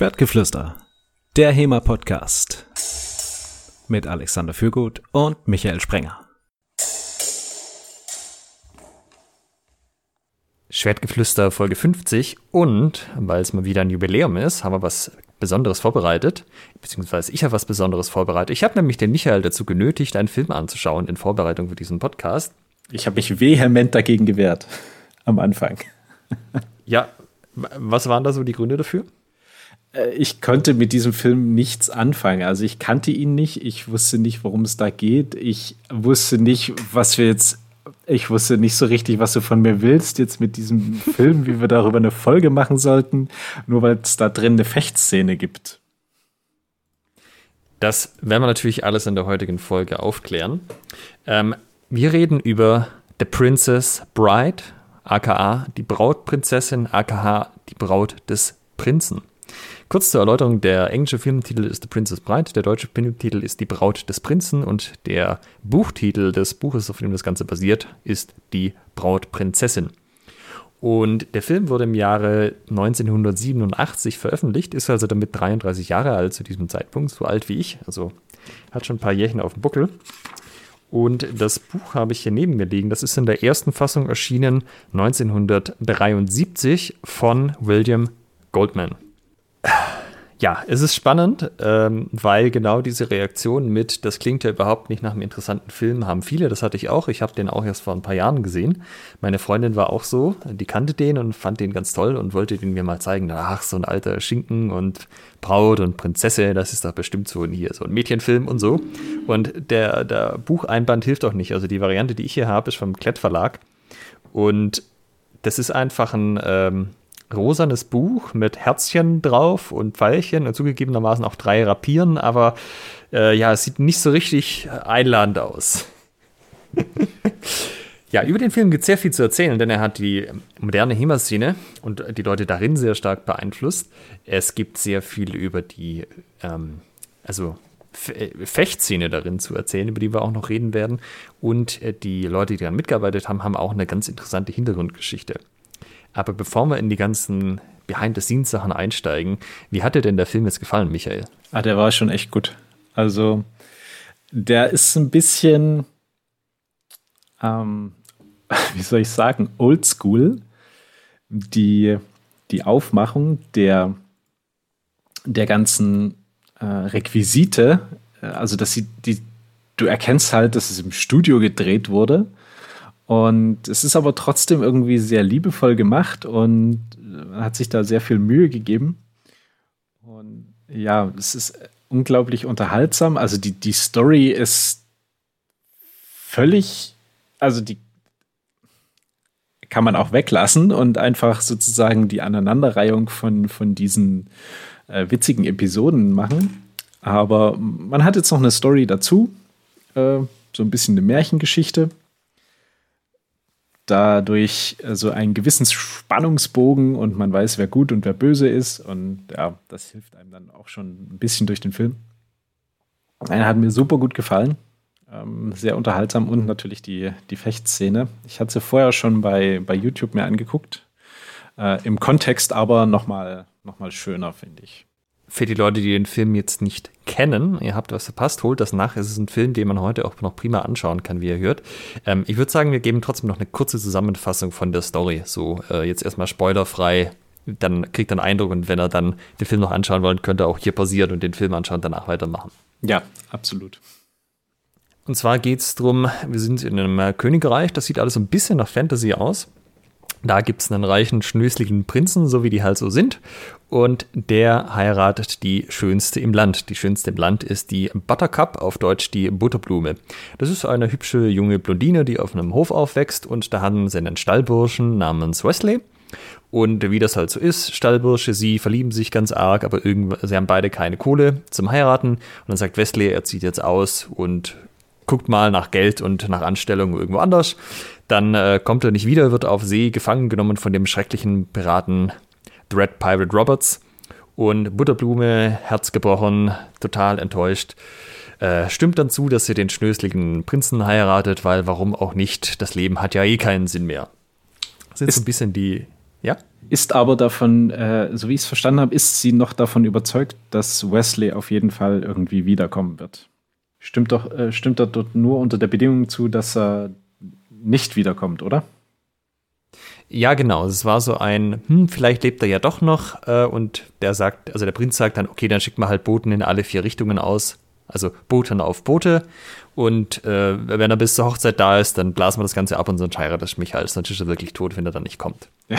Schwertgeflüster, der HEMA-Podcast mit Alexander Fürgut und Michael Sprenger. Schwertgeflüster Folge 50 und weil es mal wieder ein Jubiläum ist, haben wir was Besonderes vorbereitet, beziehungsweise ich habe was Besonderes vorbereitet. Ich habe nämlich den Michael dazu genötigt, einen Film anzuschauen in Vorbereitung für diesen Podcast. Ich habe mich vehement dagegen gewehrt am Anfang. Ja, was waren da so die Gründe dafür? Äh, ich konnte mit diesem Film nichts anfangen. Also ich kannte ihn nicht, ich wusste nicht, worum es da geht. Ich wusste nicht, was wir jetzt, ich wusste nicht so richtig, was du von mir willst jetzt mit diesem Film, wie wir darüber eine Folge machen sollten, nur weil es da drin eine Fechtszene gibt. Das werden wir natürlich alles in der heutigen Folge aufklären. Ähm, wir reden über The Princess Bride, aka die Brautprinzessin, aka die Braut des Prinzen. Kurz zur Erläuterung, der englische Filmtitel ist The Princess Bride, der deutsche Filmtitel ist Die Braut des Prinzen und der Buchtitel des Buches, auf dem das Ganze basiert, ist Die Brautprinzessin. Und der Film wurde im Jahre 1987 veröffentlicht, ist also damit 33 Jahre alt zu diesem Zeitpunkt, so alt wie ich, also hat schon ein paar Jährchen auf dem Buckel. Und das Buch habe ich hier neben mir liegen. Das ist in der ersten Fassung erschienen 1973 von William Goldman ja, es ist spannend, ähm, weil genau diese Reaktion mit, das klingt ja überhaupt nicht nach einem interessanten Film, haben viele. Das hatte ich auch. Ich habe den auch erst vor ein paar Jahren gesehen. Meine Freundin war auch so, die kannte den und fand den ganz toll und wollte den mir mal zeigen. Ach, so ein alter Schinken und Braut und Prinzessin, das ist doch bestimmt so ein, hier so ein Mädchenfilm und so. Und der, der Bucheinband hilft auch nicht. Also die Variante, die ich hier habe, ist vom Klett Verlag. Und das ist einfach ein. Ähm, rosanes Buch mit Herzchen drauf und Pfeilchen und zugegebenermaßen auch drei Rapieren, aber äh, ja, es sieht nicht so richtig einladend aus. ja, über den Film gibt es sehr viel zu erzählen, denn er hat die moderne HEMA-Szene und die Leute darin sehr stark beeinflusst. Es gibt sehr viel über die, ähm, also Fechtszene darin zu erzählen, über die wir auch noch reden werden. Und äh, die Leute, die daran mitgearbeitet haben, haben auch eine ganz interessante Hintergrundgeschichte. Aber bevor wir in die ganzen Behind-the-Scenes-Sachen einsteigen, wie hat dir denn der Film jetzt gefallen, Michael? Ah, der war schon echt gut. Also, der ist ein bisschen, ähm, wie soll ich sagen, oldschool. Die, die Aufmachung der, der ganzen äh, Requisite, äh, also dass sie die, du erkennst halt, dass es im Studio gedreht wurde und es ist aber trotzdem irgendwie sehr liebevoll gemacht und man hat sich da sehr viel Mühe gegeben. Und ja, es ist unglaublich unterhaltsam. Also die, die Story ist völlig, also die kann man auch weglassen und einfach sozusagen die Aneinanderreihung von, von diesen äh, witzigen Episoden machen. Aber man hat jetzt noch eine Story dazu, äh, so ein bisschen eine Märchengeschichte dadurch so also einen gewissen Spannungsbogen und man weiß, wer gut und wer böse ist. Und ja, das hilft einem dann auch schon ein bisschen durch den Film. Einer hat mir super gut gefallen. Ähm, sehr unterhaltsam und natürlich die, die Fechtszene. Ich hatte sie vorher schon bei, bei YouTube mir angeguckt. Äh, Im Kontext aber nochmal noch mal schöner, finde ich für die Leute, die den Film jetzt nicht kennen, ihr habt was verpasst, holt das nach. Es ist ein Film, den man heute auch noch prima anschauen kann, wie ihr hört. Ähm, ich würde sagen, wir geben trotzdem noch eine kurze Zusammenfassung von der Story. So, äh, jetzt erstmal spoilerfrei. Dann kriegt er einen Eindruck und wenn er dann den Film noch anschauen wollt, könnt ihr auch hier pausieren und den Film anschauen und danach weitermachen. Ja, absolut. Und zwar geht es darum, wir sind in einem Königreich, das sieht alles so ein bisschen nach Fantasy aus. Da gibt es einen reichen, schnöseligen Prinzen, so wie die halt so sind. Und der heiratet die Schönste im Land. Die Schönste im Land ist die Buttercup, auf Deutsch die Butterblume. Das ist eine hübsche junge Blondine, die auf einem Hof aufwächst. Und da haben sie einen Stallburschen namens Wesley. Und wie das halt so ist, Stallbursche, sie verlieben sich ganz arg, aber sie haben beide keine Kohle zum Heiraten. Und dann sagt Wesley, er zieht jetzt aus und guckt mal nach Geld und nach Anstellung irgendwo anders. Dann äh, kommt er nicht wieder, wird auf See gefangen genommen von dem schrecklichen Piraten Dread Pirate Roberts. Und Butterblume, Herz gebrochen, total enttäuscht, äh, stimmt dann zu, dass sie den schnöseligen Prinzen heiratet, weil warum auch nicht, das Leben hat ja eh keinen Sinn mehr. Das ist, ist ein bisschen die Ja? Ist aber davon, äh, so wie ich es verstanden habe, ist sie noch davon überzeugt, dass Wesley auf jeden Fall irgendwie wiederkommen wird. Stimmt doch, äh, stimmt er dort nur unter der Bedingung zu, dass er nicht wiederkommt, oder? Ja, genau. Es war so ein, hm, vielleicht lebt er ja doch noch. Äh, und der sagt, also der Prinz sagt dann, okay, dann schickt man halt Boten in alle vier Richtungen aus. Also Boten auf Boote. Und äh, wenn er bis zur Hochzeit da ist, dann blasen wir das Ganze ab und sonst heiratet das mich halt. Sonst ist er wirklich tot, wenn er dann nicht kommt. Ja.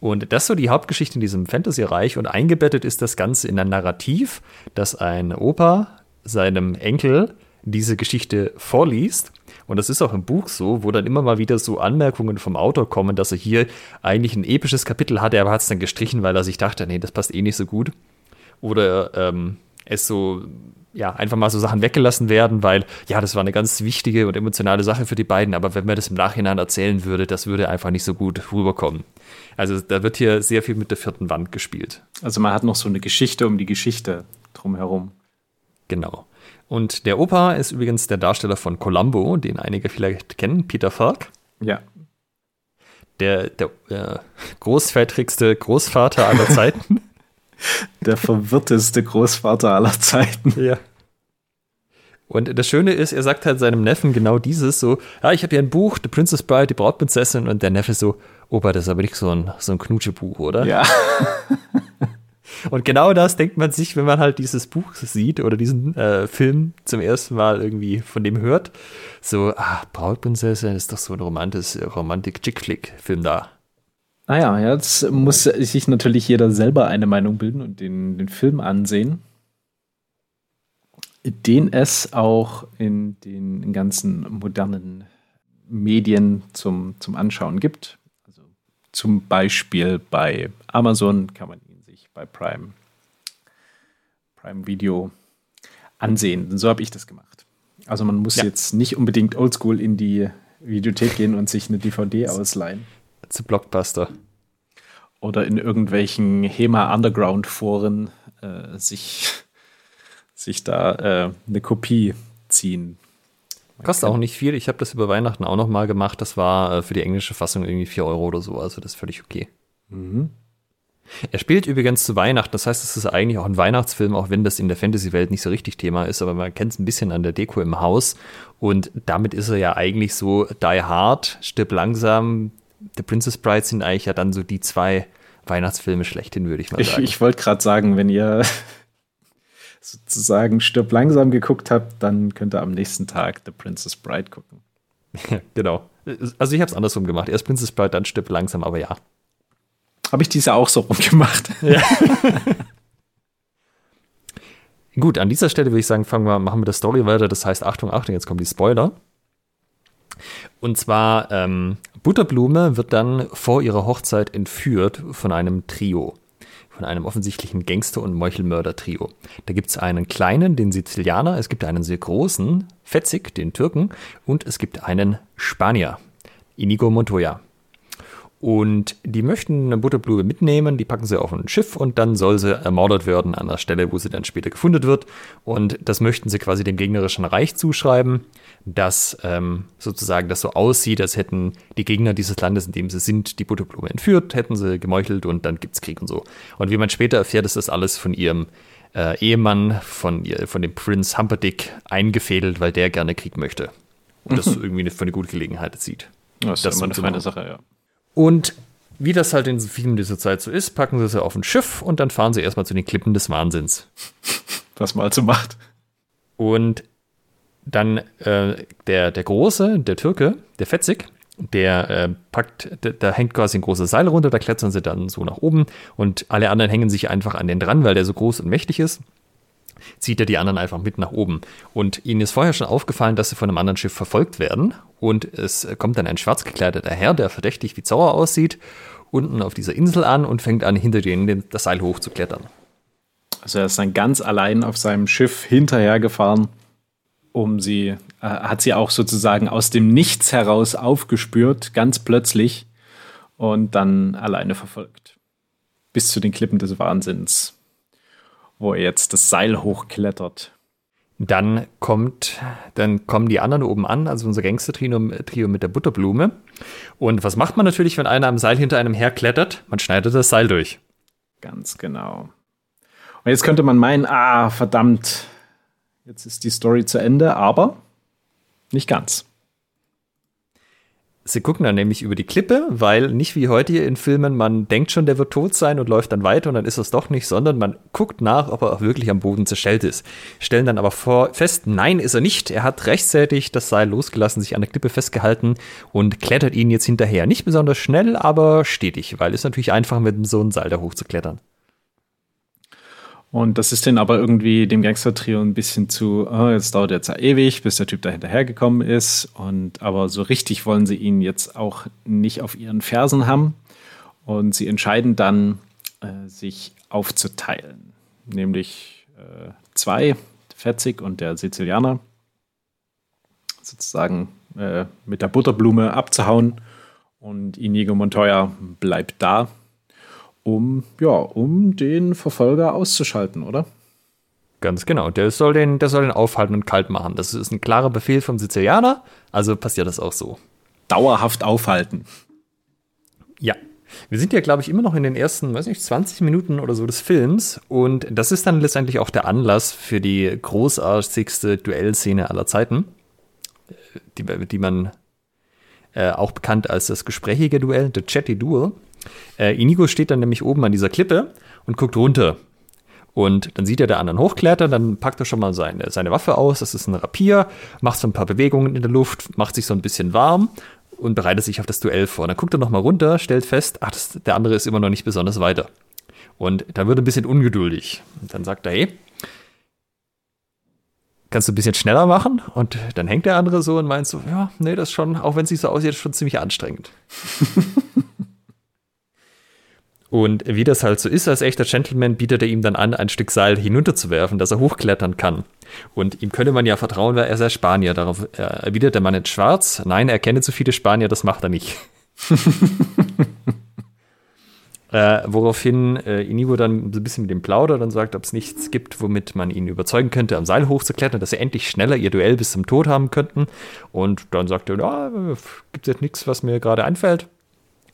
Und das ist so die Hauptgeschichte in diesem Fantasy-Reich. Und eingebettet ist das Ganze in ein Narrativ, dass ein Opa seinem Enkel diese Geschichte vorliest. Und das ist auch im Buch so, wo dann immer mal wieder so Anmerkungen vom Autor kommen, dass er hier eigentlich ein episches Kapitel hatte, aber hat es dann gestrichen, weil er sich dachte, nee, das passt eh nicht so gut. Oder ähm, es so, ja, einfach mal so Sachen weggelassen werden, weil, ja, das war eine ganz wichtige und emotionale Sache für die beiden, aber wenn man das im Nachhinein erzählen würde, das würde einfach nicht so gut rüberkommen. Also da wird hier sehr viel mit der vierten Wand gespielt. Also man hat noch so eine Geschichte um die Geschichte drumherum. Genau. Und der Opa ist übrigens der Darsteller von Columbo, den einige vielleicht kennen, Peter Falk. Ja. Der, der äh, großväterigste Großvater aller Zeiten. Der verwirrteste Großvater aller Zeiten. Ja. Und das Schöne ist, er sagt halt seinem Neffen genau dieses: so, ja, ich habe hier ein Buch, The Princess Bride, die Brautprinzessin, und der Neffe so, Opa, das ist aber nicht so ein, so ein Knutschebuch, oder? Ja. Und genau das denkt man sich, wenn man halt dieses Buch sieht oder diesen äh, Film zum ersten Mal irgendwie von dem hört. So, ah, Brautprinzessin ist doch so ein Romantik-Chick-Flick-Film da. Naja, jetzt muss sich natürlich jeder selber eine Meinung bilden und den, den Film ansehen, den es auch in den ganzen modernen Medien zum, zum Anschauen gibt. Also zum Beispiel bei Amazon kann man bei Prime, Prime Video ansehen. So habe ich das gemacht. Also man muss ja. jetzt nicht unbedingt oldschool in die Videothek gehen und sich eine DVD ausleihen. Zu Blockbuster. Oder in irgendwelchen HEMA Underground Foren äh, sich, sich da äh, eine Kopie ziehen. Man Kostet auch nicht viel. Ich habe das über Weihnachten auch noch mal gemacht. Das war äh, für die englische Fassung irgendwie 4 Euro oder so. Also das ist völlig okay. Mhm. Er spielt übrigens zu Weihnachten, das heißt, es ist eigentlich auch ein Weihnachtsfilm, auch wenn das in der Fantasy-Welt nicht so richtig Thema ist, aber man kennt es ein bisschen an der Deko im Haus. Und damit ist er ja eigentlich so Die Hard, Stirb langsam, The Princess Bride sind eigentlich ja dann so die zwei Weihnachtsfilme schlechthin, würde ich mal sagen. Ich, ich wollte gerade sagen, wenn ihr sozusagen Stirb langsam geguckt habt, dann könnt ihr am nächsten Tag The Princess Bride gucken. genau. Also ich habe es andersrum gemacht. Erst Princess Bride, dann Stirb langsam, aber ja. Habe ich diese auch so rumgemacht. Ja. Gut, an dieser Stelle würde ich sagen, fangen wir, machen wir das Story weiter. Das heißt, Achtung, Achtung, jetzt kommen die Spoiler. Und zwar, ähm, Butterblume wird dann vor ihrer Hochzeit entführt von einem Trio. Von einem offensichtlichen Gangster- und Meuchelmörder-Trio. Da gibt es einen kleinen, den Sizilianer, es gibt einen sehr großen, Fetzig, den Türken, und es gibt einen Spanier, Inigo Montoya. Und die möchten eine Butterblume mitnehmen, die packen sie auf ein Schiff und dann soll sie ermordet werden an der Stelle, wo sie dann später gefunden wird. Und das möchten sie quasi dem gegnerischen Reich zuschreiben, dass ähm, sozusagen das so aussieht, als hätten die Gegner dieses Landes, in dem sie sind, die Butterblume entführt, hätten sie gemeuchelt und dann gibt's Krieg und so. Und wie man später erfährt, ist das alles von ihrem äh, Ehemann, von, ihr, von dem Prinz Humperdinck eingefädelt, weil der gerne Krieg möchte. Und das irgendwie für eine gute Gelegenheit sieht. Das ist das immer eine feine Sache, ja. Und wie das halt in Filmen dieser Zeit so ist, packen sie sie auf ein Schiff und dann fahren sie erstmal zu den Klippen des Wahnsinns. Was man also macht. Und dann äh, der, der Große, der Türke, der Fetzig, der äh, packt, da hängt quasi ein großes Seil runter, da klettern sie dann so nach oben und alle anderen hängen sich einfach an den dran, weil der so groß und mächtig ist zieht er die anderen einfach mit nach oben. Und ihnen ist vorher schon aufgefallen, dass sie von einem anderen Schiff verfolgt werden. Und es kommt dann ein schwarz gekleideter Herr, der verdächtig wie Zauber aussieht, unten auf dieser Insel an und fängt an, hinter denen das Seil hochzuklettern. Also er ist dann ganz allein auf seinem Schiff hinterhergefahren, um sie, äh, hat sie auch sozusagen aus dem Nichts heraus aufgespürt, ganz plötzlich, und dann alleine verfolgt. Bis zu den Klippen des Wahnsinns wo er jetzt das Seil hochklettert. Dann kommt, dann kommen die anderen oben an, also unser Gangster-Trio Trio mit der Butterblume. Und was macht man natürlich, wenn einer am Seil hinter einem herklettert? Man schneidet das Seil durch. Ganz genau. Und jetzt könnte man meinen, ah, verdammt, jetzt ist die Story zu Ende, aber nicht ganz. Sie gucken dann nämlich über die Klippe, weil nicht wie heute hier in Filmen, man denkt schon, der wird tot sein und läuft dann weiter und dann ist es doch nicht, sondern man guckt nach, ob er auch wirklich am Boden zerstellt ist. Stellen dann aber vor, fest, nein, ist er nicht. Er hat rechtzeitig das Seil losgelassen, sich an der Klippe festgehalten und klettert ihn jetzt hinterher. Nicht besonders schnell, aber stetig, weil es natürlich einfach mit so einem Seil da hochzuklettern. Und das ist dann aber irgendwie dem Gangster-Trio ein bisschen zu, oh, jetzt dauert jetzt ja ewig, bis der Typ da hinterhergekommen ist. Und aber so richtig wollen sie ihn jetzt auch nicht auf ihren Fersen haben. Und sie entscheiden dann, äh, sich aufzuteilen. Nämlich äh, zwei, Fetzig und der Sizilianer, sozusagen äh, mit der Butterblume abzuhauen. Und Inigo Montoya bleibt da um, ja, um den Verfolger auszuschalten, oder? Ganz genau. Der soll, den, der soll den aufhalten und kalt machen. Das ist ein klarer Befehl vom Sizilianer, also passiert das auch so. Dauerhaft aufhalten. Ja. Wir sind ja, glaube ich, immer noch in den ersten, weiß nicht, 20 Minuten oder so des Films. Und das ist dann letztendlich auch der Anlass für die großartigste Duellszene aller Zeiten, die, die man äh, auch bekannt als das gesprächige Duell, The Chatty Duel. Äh, Inigo steht dann nämlich oben an dieser Klippe und guckt runter. Und dann sieht er der anderen hochklettern, dann packt er schon mal seine, seine Waffe aus, das ist ein Rapier, macht so ein paar Bewegungen in der Luft, macht sich so ein bisschen warm und bereitet sich auf das Duell vor. Dann guckt er nochmal runter, stellt fest, ach, das, der andere ist immer noch nicht besonders weiter. Und da wird er ein bisschen ungeduldig. Und dann sagt er, hey, kannst du ein bisschen schneller machen? Und dann hängt der andere so und meint so, ja, nee, das schon, auch wenn es nicht so aussieht, schon ziemlich anstrengend. Und wie das halt so ist, als echter Gentleman bietet er ihm dann an, ein Stück Seil hinunterzuwerfen, dass er hochklettern kann. Und ihm könnte man ja vertrauen, weil er sei Spanier. Darauf erwidert der Mann in Schwarz, nein, er kenne zu viele Spanier, das macht er nicht. äh, woraufhin äh, Inigo dann so ein bisschen mit dem plaudert und sagt, ob es nichts gibt, womit man ihn überzeugen könnte, am Seil hochzuklettern, dass sie endlich schneller ihr Duell bis zum Tod haben könnten. Und dann sagt er, ja, gibt es jetzt nichts, was mir gerade einfällt.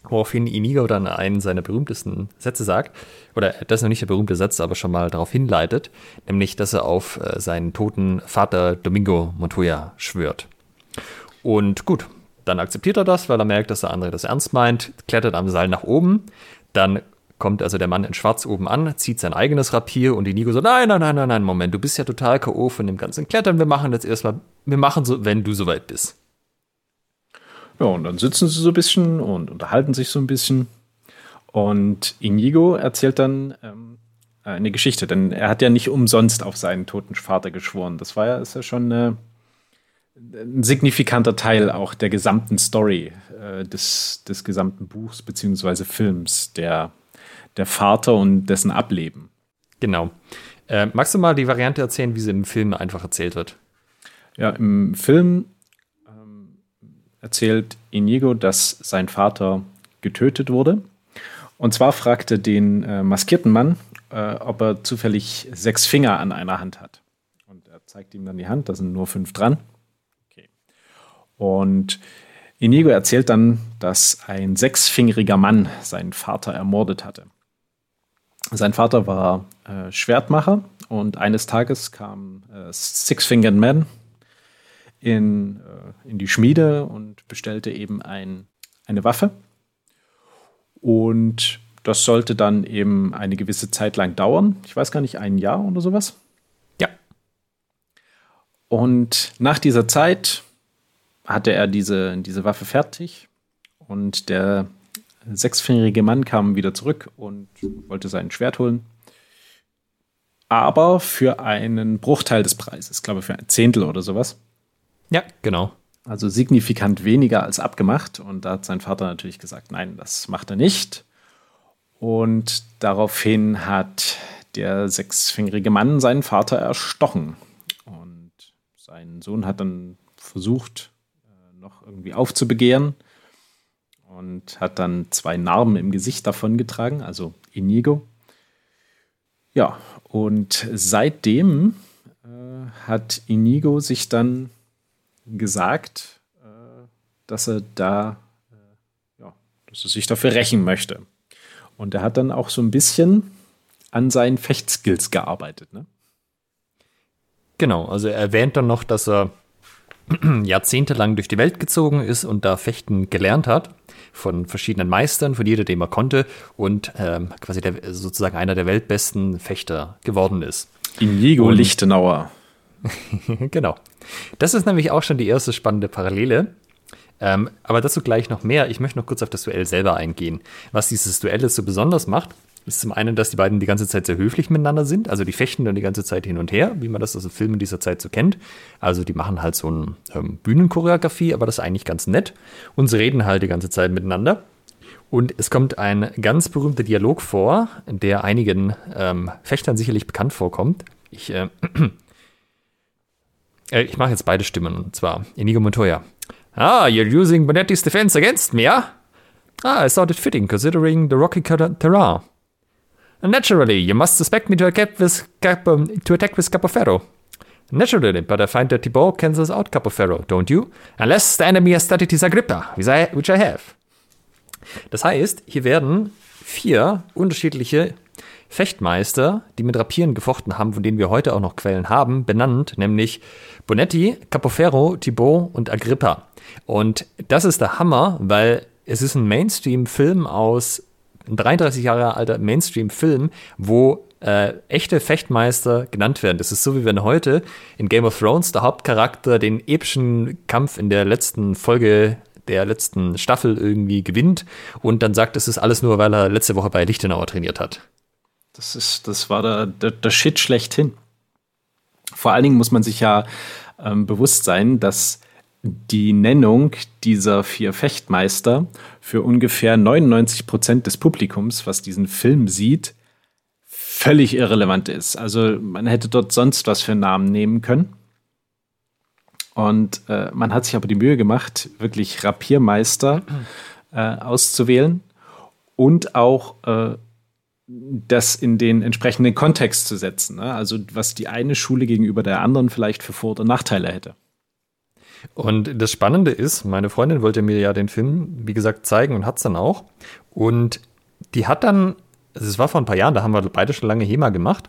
Woraufhin Inigo dann einen seiner berühmtesten Sätze sagt, oder das ist noch nicht der berühmte Satz, aber schon mal darauf hinleitet, nämlich, dass er auf äh, seinen toten Vater Domingo Montoya schwört. Und gut, dann akzeptiert er das, weil er merkt, dass der andere das ernst meint, klettert am Seil nach oben, dann kommt also der Mann in Schwarz oben an, zieht sein eigenes Rapier und Inigo so, nein, nein, nein, nein, nein, Moment, du bist ja total K.O. von dem ganzen Klettern, wir machen jetzt erstmal, wir machen so, wenn du soweit bist. Ja, und dann sitzen sie so ein bisschen und unterhalten sich so ein bisschen. Und Inigo erzählt dann ähm, eine Geschichte, denn er hat ja nicht umsonst auf seinen toten Vater geschworen. Das war ja, ist ja schon eine, ein signifikanter Teil auch der gesamten Story äh, des, des gesamten Buchs beziehungsweise Films, der, der Vater und dessen Ableben. Genau. Äh, magst du mal die Variante erzählen, wie sie im Film einfach erzählt wird? Ja, im Film erzählt Inigo, dass sein Vater getötet wurde. Und zwar fragte den äh, maskierten Mann, äh, ob er zufällig sechs Finger an einer Hand hat. Und er zeigt ihm dann die Hand, da sind nur fünf dran. Okay. Und Inigo erzählt dann, dass ein sechsfingeriger Mann seinen Vater ermordet hatte. Sein Vater war äh, Schwertmacher und eines Tages kam äh, Six-Fingered Man, in, äh, in die Schmiede und bestellte eben ein, eine Waffe. Und das sollte dann eben eine gewisse Zeit lang dauern. Ich weiß gar nicht, ein Jahr oder sowas. Ja. Und nach dieser Zeit hatte er diese, diese Waffe fertig und der sechsfingerige Mann kam wieder zurück und wollte sein Schwert holen. Aber für einen Bruchteil des Preises, ich glaube für ein Zehntel oder sowas. Ja, genau. Also signifikant weniger als abgemacht. Und da hat sein Vater natürlich gesagt, nein, das macht er nicht. Und daraufhin hat der sechsfingerige Mann seinen Vater erstochen. Und sein Sohn hat dann versucht, äh, noch irgendwie aufzubegehren und hat dann zwei Narben im Gesicht davongetragen, also Inigo. Ja, und seitdem äh, hat Inigo sich dann gesagt, äh, dass er da, äh, ja, dass er sich dafür rächen möchte. Und er hat dann auch so ein bisschen an seinen Fechtskills gearbeitet, ne? Genau, also er erwähnt dann noch, dass er jahrzehntelang durch die Welt gezogen ist und da Fechten gelernt hat von verschiedenen Meistern, von jeder, dem er konnte und ähm, quasi der, sozusagen einer der weltbesten Fechter geworden ist. Inigo und, Lichtenauer. genau. Das ist nämlich auch schon die erste spannende Parallele. Ähm, aber dazu gleich noch mehr. Ich möchte noch kurz auf das Duell selber eingehen. Was dieses Duell so besonders macht, ist zum einen, dass die beiden die ganze Zeit sehr höflich miteinander sind. Also die fechten dann die ganze Zeit hin und her, wie man das aus den Filmen dieser Zeit so kennt. Also die machen halt so eine ähm, Bühnenchoreografie, aber das ist eigentlich ganz nett. Und sie reden halt die ganze Zeit miteinander. Und es kommt ein ganz berühmter Dialog vor, der einigen ähm, Fechtern sicherlich bekannt vorkommt. Ich, äh, äh, ich mache jetzt beide Stimmen, und zwar Inigo Montoya. Ah, you're using Bonetti's defense against me, yeah? Ah, I thought it fitting, considering the rocky terrain. Naturally, you must suspect me to attack with, Cap um, to attack with Capoferro. Naturally, but I find that Thibault cancels out Capoferro, don't you? Unless the enemy has studied his Agrippa, which I have. Das heißt, hier werden vier unterschiedliche Fechtmeister, die mit Rapieren gefochten haben, von denen wir heute auch noch Quellen haben, benannt, nämlich Bonetti, Capoferro, Thibault und Agrippa. Und das ist der Hammer, weil es ist ein Mainstream-Film aus ein 33 Jahre alter Mainstream-Film, wo äh, echte Fechtmeister genannt werden. Das ist so, wie wenn heute in Game of Thrones der Hauptcharakter den epischen Kampf in der letzten Folge der letzten Staffel irgendwie gewinnt und dann sagt, es ist alles nur, weil er letzte Woche bei Lichtenauer trainiert hat. Das ist, das war der, der, der Shit schlechthin. Vor allen Dingen muss man sich ja ähm, bewusst sein, dass die Nennung dieser vier Fechtmeister für ungefähr 99 Prozent des Publikums, was diesen Film sieht, völlig irrelevant ist. Also man hätte dort sonst was für Namen nehmen können. Und äh, man hat sich aber die Mühe gemacht, wirklich Rapiermeister äh, auszuwählen und auch äh, das in den entsprechenden Kontext zu setzen. Ne? Also was die eine Schule gegenüber der anderen vielleicht für Vor- oder Nachteile hätte. Und das Spannende ist, meine Freundin wollte mir ja den Film, wie gesagt, zeigen und hat es dann auch. Und die hat dann, also es war vor ein paar Jahren, da haben wir beide schon lange HEMA gemacht,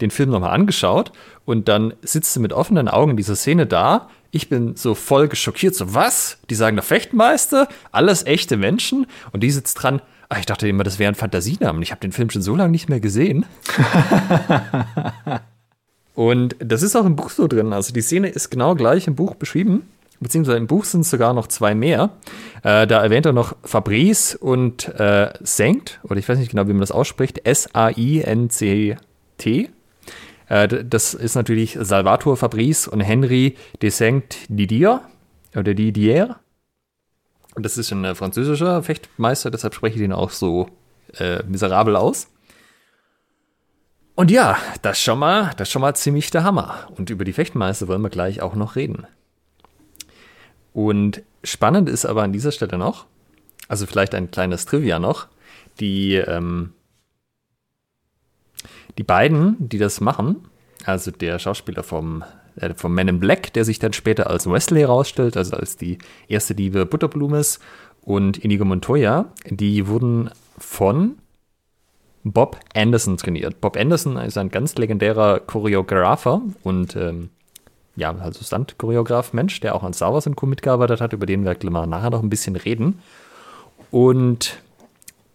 den Film nochmal angeschaut und dann sitzt sie mit offenen Augen diese Szene da. Ich bin so voll geschockiert, so was? Die sagen der Fechtmeister, alles echte Menschen und die sitzt dran. Ach, ich dachte immer, das wären Fantasienamen. Ich habe den Film schon so lange nicht mehr gesehen. Und das ist auch im Buch so drin. Also die Szene ist genau gleich im Buch beschrieben. Beziehungsweise im Buch sind es sogar noch zwei mehr. Äh, da erwähnt er noch Fabrice und äh, Sankt, oder ich weiß nicht genau, wie man das ausspricht, S-A-I-N-C-T. Äh, das ist natürlich Salvatore Fabrice und Henry de Saint Didier oder Didier. Und das ist ein äh, französischer Fechtmeister, deshalb spreche ich den auch so äh, miserabel aus. Und ja, das schon mal, das schon mal ziemlich der Hammer. Und über die Fechtmeister wollen wir gleich auch noch reden. Und spannend ist aber an dieser Stelle noch, also vielleicht ein kleines Trivia noch, die, ähm, die beiden, die das machen, also der Schauspieler vom, äh, vom Man in Black, der sich dann später als Wesley herausstellt, also als die erste Liebe Butterblumes, und Inigo Montoya, die wurden von Bob Anderson trainiert. Bob Anderson ist ein ganz legendärer Choreografer und ähm, ja, also Stunt-Choreograf, Mensch, der auch an Star Wars Co. mitgearbeitet hat, über den wir nachher noch ein bisschen reden. Und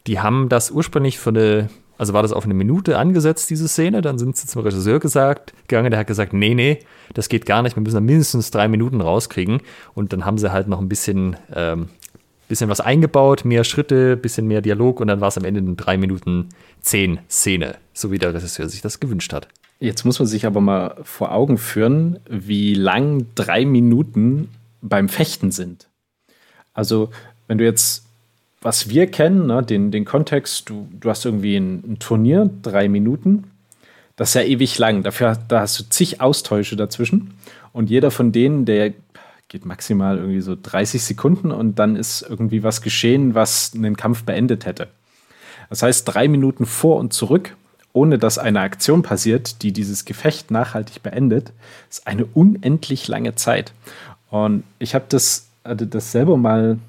die haben das ursprünglich für eine, also war das auf eine Minute angesetzt, diese Szene, dann sind sie zum Regisseur gesagt, gegangen, der hat gesagt, nee, nee, das geht gar nicht, wir müssen da mindestens drei Minuten rauskriegen. Und dann haben sie halt noch ein bisschen ähm, bisschen was eingebaut, mehr Schritte, bisschen mehr Dialog und dann war es am Ende eine 3 Minuten 10 Szene, so wie der Regisseur sich das gewünscht hat. Jetzt muss man sich aber mal vor Augen führen, wie lang drei Minuten beim Fechten sind. Also, wenn du jetzt, was wir kennen, ne, den, den Kontext, du, du hast irgendwie ein, ein Turnier, drei Minuten, das ist ja ewig lang. Dafür da hast du zig Austausche dazwischen. Und jeder von denen, der geht maximal irgendwie so 30 Sekunden und dann ist irgendwie was geschehen, was einen Kampf beendet hätte. Das heißt, drei Minuten vor und zurück ohne dass eine Aktion passiert, die dieses Gefecht nachhaltig beendet, ist eine unendlich lange Zeit. Und ich habe das, also das selber mal,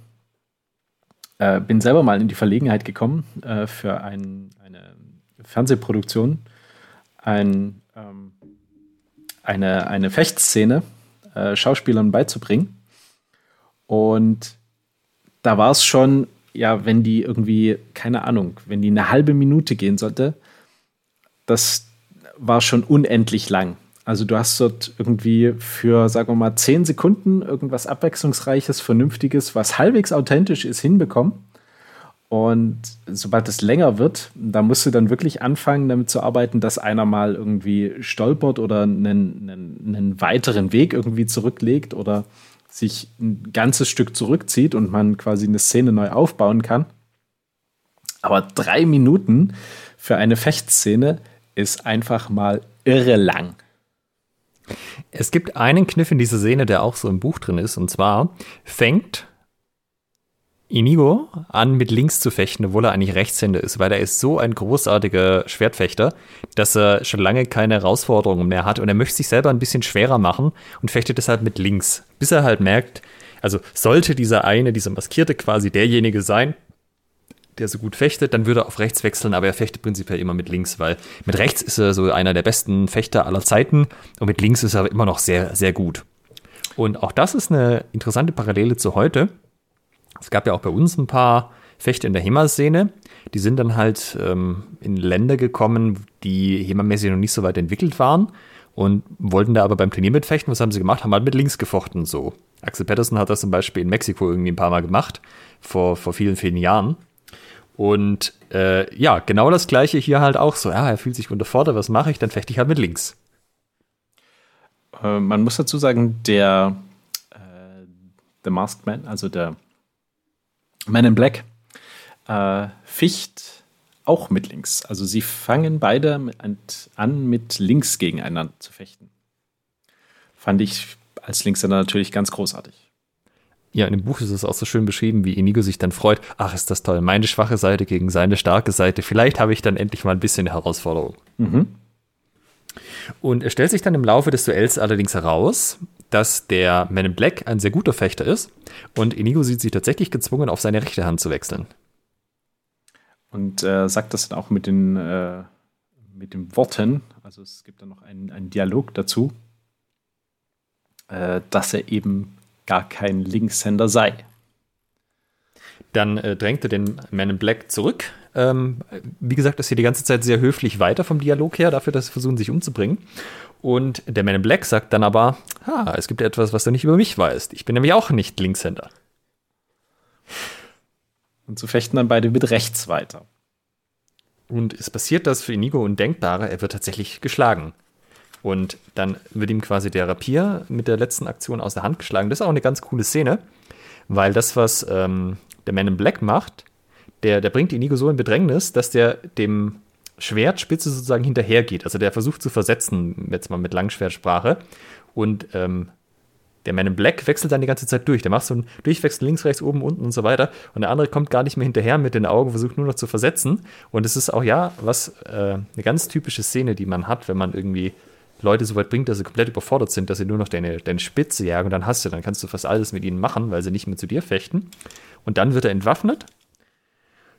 äh, bin selber mal in die Verlegenheit gekommen, äh, für ein, eine Fernsehproduktion, ein, ähm, eine, eine Fechtszene äh, Schauspielern beizubringen. Und da war es schon, ja, wenn die irgendwie, keine Ahnung, wenn die eine halbe Minute gehen sollte, das war schon unendlich lang. Also du hast dort irgendwie für, sagen wir mal, zehn Sekunden irgendwas Abwechslungsreiches, Vernünftiges, was halbwegs authentisch ist, hinbekommen. Und sobald es länger wird, da musst du dann wirklich anfangen, damit zu arbeiten, dass einer mal irgendwie stolpert oder einen, einen, einen weiteren Weg irgendwie zurücklegt oder sich ein ganzes Stück zurückzieht und man quasi eine Szene neu aufbauen kann. Aber drei Minuten für eine Fechtszene ist einfach mal irre lang. Es gibt einen Kniff in dieser Szene, der auch so im Buch drin ist, und zwar fängt Inigo an, mit links zu fechten, obwohl er eigentlich Rechtshänder ist, weil er ist so ein großartiger Schwertfechter, dass er schon lange keine Herausforderungen mehr hat und er möchte sich selber ein bisschen schwerer machen und fechtet deshalb mit links, bis er halt merkt, also sollte dieser eine, dieser Maskierte quasi derjenige sein, der so gut fechtet, dann würde er auf rechts wechseln, aber er fechtet prinzipiell immer mit links, weil mit rechts ist er so einer der besten Fechter aller Zeiten und mit links ist er immer noch sehr, sehr gut. Und auch das ist eine interessante Parallele zu heute. Es gab ja auch bei uns ein paar Fechter in der HEMA-Szene. Die sind dann halt ähm, in Länder gekommen, die HEMA-mäßig noch nicht so weit entwickelt waren und wollten da aber beim Turnier mitfechten. Was haben sie gemacht? Haben halt mit links gefochten so. Axel Patterson hat das zum Beispiel in Mexiko irgendwie ein paar Mal gemacht, vor, vor vielen, vielen Jahren. Und äh, ja, genau das gleiche hier halt auch so. Ja, er fühlt sich unterfordert, was mache ich? Dann fechte ich halt mit links. Äh, man muss dazu sagen, der äh, The Masked Man, also der Man in Black, äh, ficht auch mit links. Also sie fangen beide an, mit links gegeneinander zu fechten. Fand ich als Linkshänder natürlich ganz großartig. Ja, in dem Buch ist es auch so schön beschrieben, wie Inigo sich dann freut. Ach, ist das toll. Meine schwache Seite gegen seine starke Seite. Vielleicht habe ich dann endlich mal ein bisschen Herausforderung. Mhm. Und es stellt sich dann im Laufe des Duells allerdings heraus, dass der Man in Black ein sehr guter Fechter ist und Inigo sieht sich tatsächlich gezwungen, auf seine rechte Hand zu wechseln. Und äh, sagt das dann auch mit den, äh, mit den Worten, also es gibt dann noch einen, einen Dialog dazu, äh, dass er eben gar kein Linkshänder sei. Dann äh, drängt er den Man in Black zurück. Ähm, wie gesagt, das hier die ganze Zeit sehr höflich weiter vom Dialog her, dafür, dass sie versuchen, sich umzubringen. Und der Man in Black sagt dann aber, ah, es gibt etwas, was du nicht über mich weißt. Ich bin nämlich auch nicht Linkshänder. Und so fechten dann beide mit rechts weiter. Und es passiert das für Inigo Undenkbare, er wird tatsächlich geschlagen. Und dann wird ihm quasi der Rapier mit der letzten Aktion aus der Hand geschlagen. Das ist auch eine ganz coole Szene, weil das, was ähm, der Man in Black macht, der, der bringt Inigo so in Bedrängnis, dass der dem Schwertspitze sozusagen hinterhergeht. Also der versucht zu versetzen, jetzt mal mit Langschwertsprache. Und ähm, der Man in Black wechselt dann die ganze Zeit durch. Der macht so einen Durchwechsel links, rechts, oben, unten und so weiter. Und der andere kommt gar nicht mehr hinterher mit den Augen, versucht nur noch zu versetzen. Und es ist auch, ja, was äh, eine ganz typische Szene, die man hat, wenn man irgendwie Leute so weit bringt, dass sie komplett überfordert sind, dass sie nur noch deine, deine Spitze jagen und dann hast du, dann kannst du fast alles mit ihnen machen, weil sie nicht mehr zu dir fechten. Und dann wird er entwaffnet.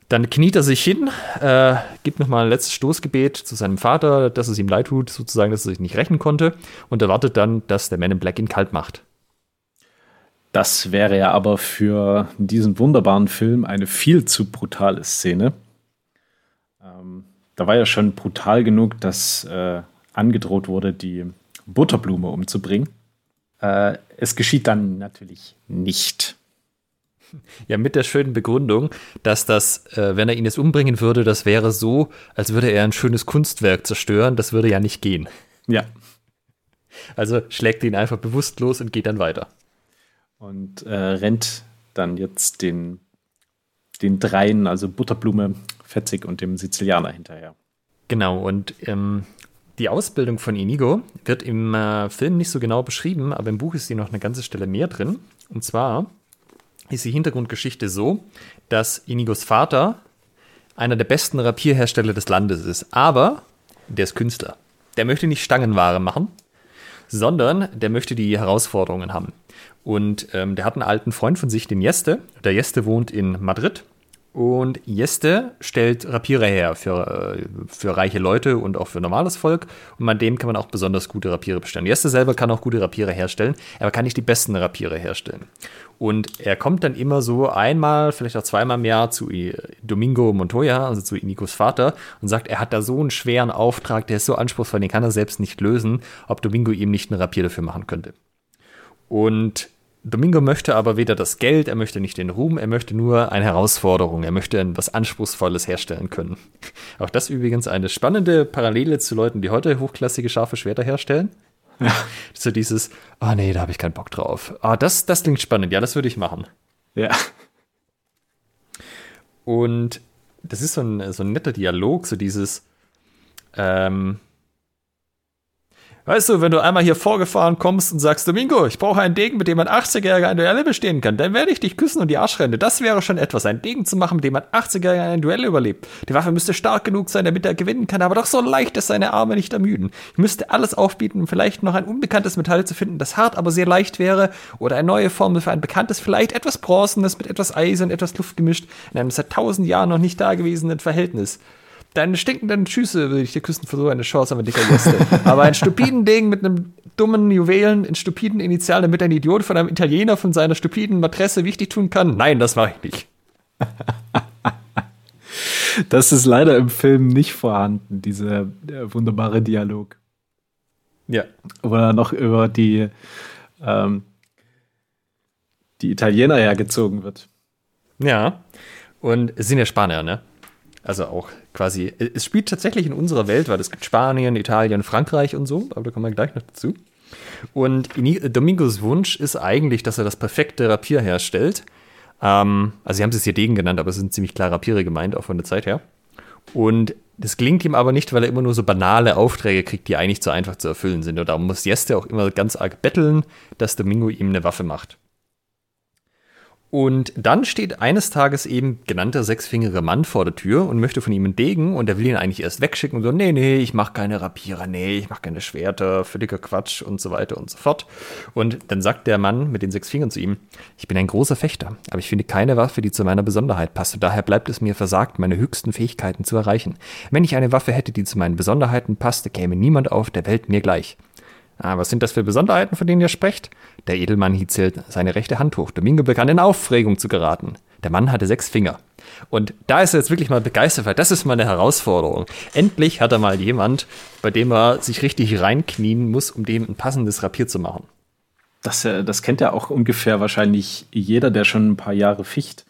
Dann kniet er sich hin, äh, gibt nochmal ein letztes Stoßgebet zu seinem Vater, dass es ihm leid tut, sozusagen, dass er sich nicht rächen konnte und erwartet dann, dass der Man in Black ihn kalt macht. Das wäre ja aber für diesen wunderbaren Film eine viel zu brutale Szene. Ähm, da war ja schon brutal genug, dass äh, angedroht wurde, die Butterblume umzubringen. Äh, es geschieht dann natürlich nicht. Ja, mit der schönen Begründung, dass das, äh, wenn er ihn jetzt umbringen würde, das wäre so, als würde er ein schönes Kunstwerk zerstören. Das würde ja nicht gehen. Ja. Also schlägt ihn einfach bewusstlos und geht dann weiter. Und äh, rennt dann jetzt den, den dreien, also Butterblume, Fetzig und dem Sizilianer hinterher. Genau, und ähm, die Ausbildung von Inigo wird im äh, Film nicht so genau beschrieben, aber im Buch ist sie noch eine ganze Stelle mehr drin. Und zwar ist die Hintergrundgeschichte so, dass Inigos Vater einer der besten Rapierhersteller des Landes ist. Aber der ist Künstler. Der möchte nicht Stangenware machen, sondern der möchte die Herausforderungen haben. Und ähm, der hat einen alten Freund von sich, den Jeste. Der Jeste wohnt in Madrid und Jeste stellt Rapiere her für, äh, für reiche Leute und auch für normales Volk. Und an dem kann man auch besonders gute Rapiere bestellen. Jeste selber kann auch gute Rapiere herstellen, aber kann nicht die besten Rapiere herstellen. Und er kommt dann immer so einmal, vielleicht auch zweimal im Jahr zu Domingo Montoya, also zu Inikos Vater, und sagt, er hat da so einen schweren Auftrag, der ist so anspruchsvoll, den kann er selbst nicht lösen, ob Domingo ihm nicht einen Rapier dafür machen könnte. Und Domingo möchte aber weder das Geld, er möchte nicht den Ruhm, er möchte nur eine Herausforderung, er möchte etwas Anspruchsvolles herstellen können. Auch das übrigens eine spannende Parallele zu Leuten, die heute hochklassige scharfe Schwerter herstellen. Ja. So dieses, ah oh nee, da habe ich keinen Bock drauf. Ah, das, das klingt spannend, ja, das würde ich machen. Ja. Und das ist so ein, so ein netter Dialog, so dieses, ähm, Weißt du, wenn du einmal hier vorgefahren kommst und sagst, Domingo, ich brauche einen Degen, mit dem ein 80-Jähriger ein Duell bestehen kann, dann werde ich dich küssen und die Arschrände. Das wäre schon etwas, einen Degen zu machen, mit dem ein 80-Jähriger ein Duell überlebt. Die Waffe müsste stark genug sein, damit er gewinnen kann, aber doch so leicht, dass seine Arme nicht ermüden. Ich müsste alles aufbieten, um vielleicht noch ein unbekanntes Metall zu finden, das hart, aber sehr leicht wäre, oder eine neue Formel für ein bekanntes, vielleicht etwas Bronzenes mit etwas Eisen, und etwas Luft gemischt, in einem seit tausend Jahren noch nicht dagewesenen Verhältnis. Deine stinkenden Schüsse würde ich dir küssen für so eine Chance, aber dicker Gäste. aber ein stupiden Ding mit einem dummen Juwelen in stupiden Initialen, damit ein Idiot von einem Italiener von seiner stupiden Matresse wichtig tun kann? Nein, das mache ich nicht. das ist leider im Film nicht vorhanden, dieser äh, wunderbare Dialog. Ja. Wo er noch über die, ähm, die Italiener hergezogen wird. Ja. Und es sind ja Spanier, ne? Also auch quasi, es spielt tatsächlich in unserer Welt, weil es gibt Spanien, Italien, Frankreich und so, aber da kommen wir gleich noch dazu. Und Domingos Wunsch ist eigentlich, dass er das perfekte Rapier herstellt. Ähm, also sie haben es hier Degen genannt, aber es sind ziemlich klar Rapiere gemeint, auch von der Zeit her. Und das gelingt ihm aber nicht, weil er immer nur so banale Aufträge kriegt, die eigentlich zu einfach zu erfüllen sind. Und da muss Jeste auch immer ganz arg betteln, dass Domingo ihm eine Waffe macht. Und dann steht eines Tages eben genannter sechsfingere Mann vor der Tür und möchte von ihm einen Degen und er will ihn eigentlich erst wegschicken und so, nee, nee, ich mach keine Rapierer, nee, ich mach keine Schwerter, völliger Quatsch und so weiter und so fort. Und dann sagt der Mann mit den sechs Fingern zu ihm, ich bin ein großer Fechter, aber ich finde keine Waffe, die zu meiner Besonderheit passt und daher bleibt es mir versagt, meine höchsten Fähigkeiten zu erreichen. Wenn ich eine Waffe hätte, die zu meinen Besonderheiten passte, käme niemand auf der Welt mir gleich. Ah, was sind das für Besonderheiten, von denen ihr sprecht? Der Edelmann hielt seine rechte Hand hoch. Domingo begann in Aufregung zu geraten. Der Mann hatte sechs Finger. Und da ist er jetzt wirklich mal begeistert, weil das ist mal eine Herausforderung. Endlich hat er mal jemand, bei dem er sich richtig reinknien muss, um dem ein passendes Rapier zu machen. Das, äh, das kennt ja auch ungefähr wahrscheinlich jeder, der schon ein paar Jahre ficht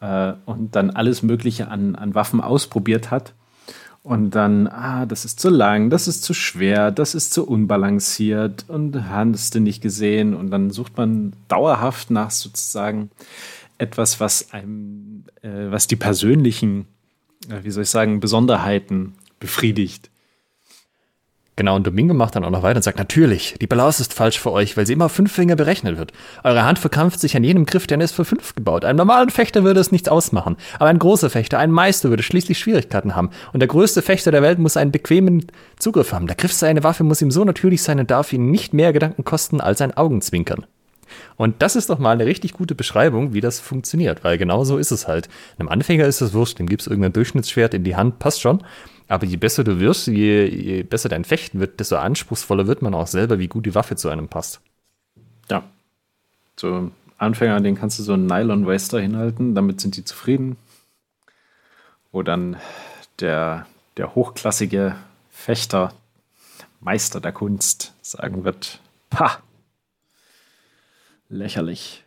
äh, und dann alles Mögliche an, an Waffen ausprobiert hat. Und dann, ah, das ist zu lang, das ist zu schwer, das ist zu unbalanciert und hast du nicht gesehen. Und dann sucht man dauerhaft nach sozusagen etwas, was einem, äh, was die persönlichen, äh, wie soll ich sagen, Besonderheiten befriedigt. Genau, und Domingo macht dann auch noch weiter und sagt, natürlich, die Balance ist falsch für euch, weil sie immer auf fünf Finger berechnet wird. Eure Hand verkrampft sich an jedem Griff, denn er ist für fünf gebaut. Einem normalen Fechter würde es nichts ausmachen. Aber ein großer Fechter, ein Meister würde schließlich Schwierigkeiten haben. Und der größte Fechter der Welt muss einen bequemen Zugriff haben. Der Griff seiner Waffe muss ihm so natürlich sein und darf ihn nicht mehr Gedanken kosten als ein Augenzwinkern. Und das ist doch mal eine richtig gute Beschreibung, wie das funktioniert, weil genau so ist es halt. Einem Anfänger ist das wurscht, dem gibt's irgendein Durchschnittsschwert in die Hand, passt schon. Aber je besser du wirst, je, je besser dein Fechten wird, desto anspruchsvoller wird man auch selber, wie gut die Waffe zu einem passt. Ja. So Anfänger, den kannst du so einen Nylon-Waster hinhalten, damit sind die zufrieden. Wo dann der, der hochklassige Fechter, Meister der Kunst, sagen wird, pa, lächerlich.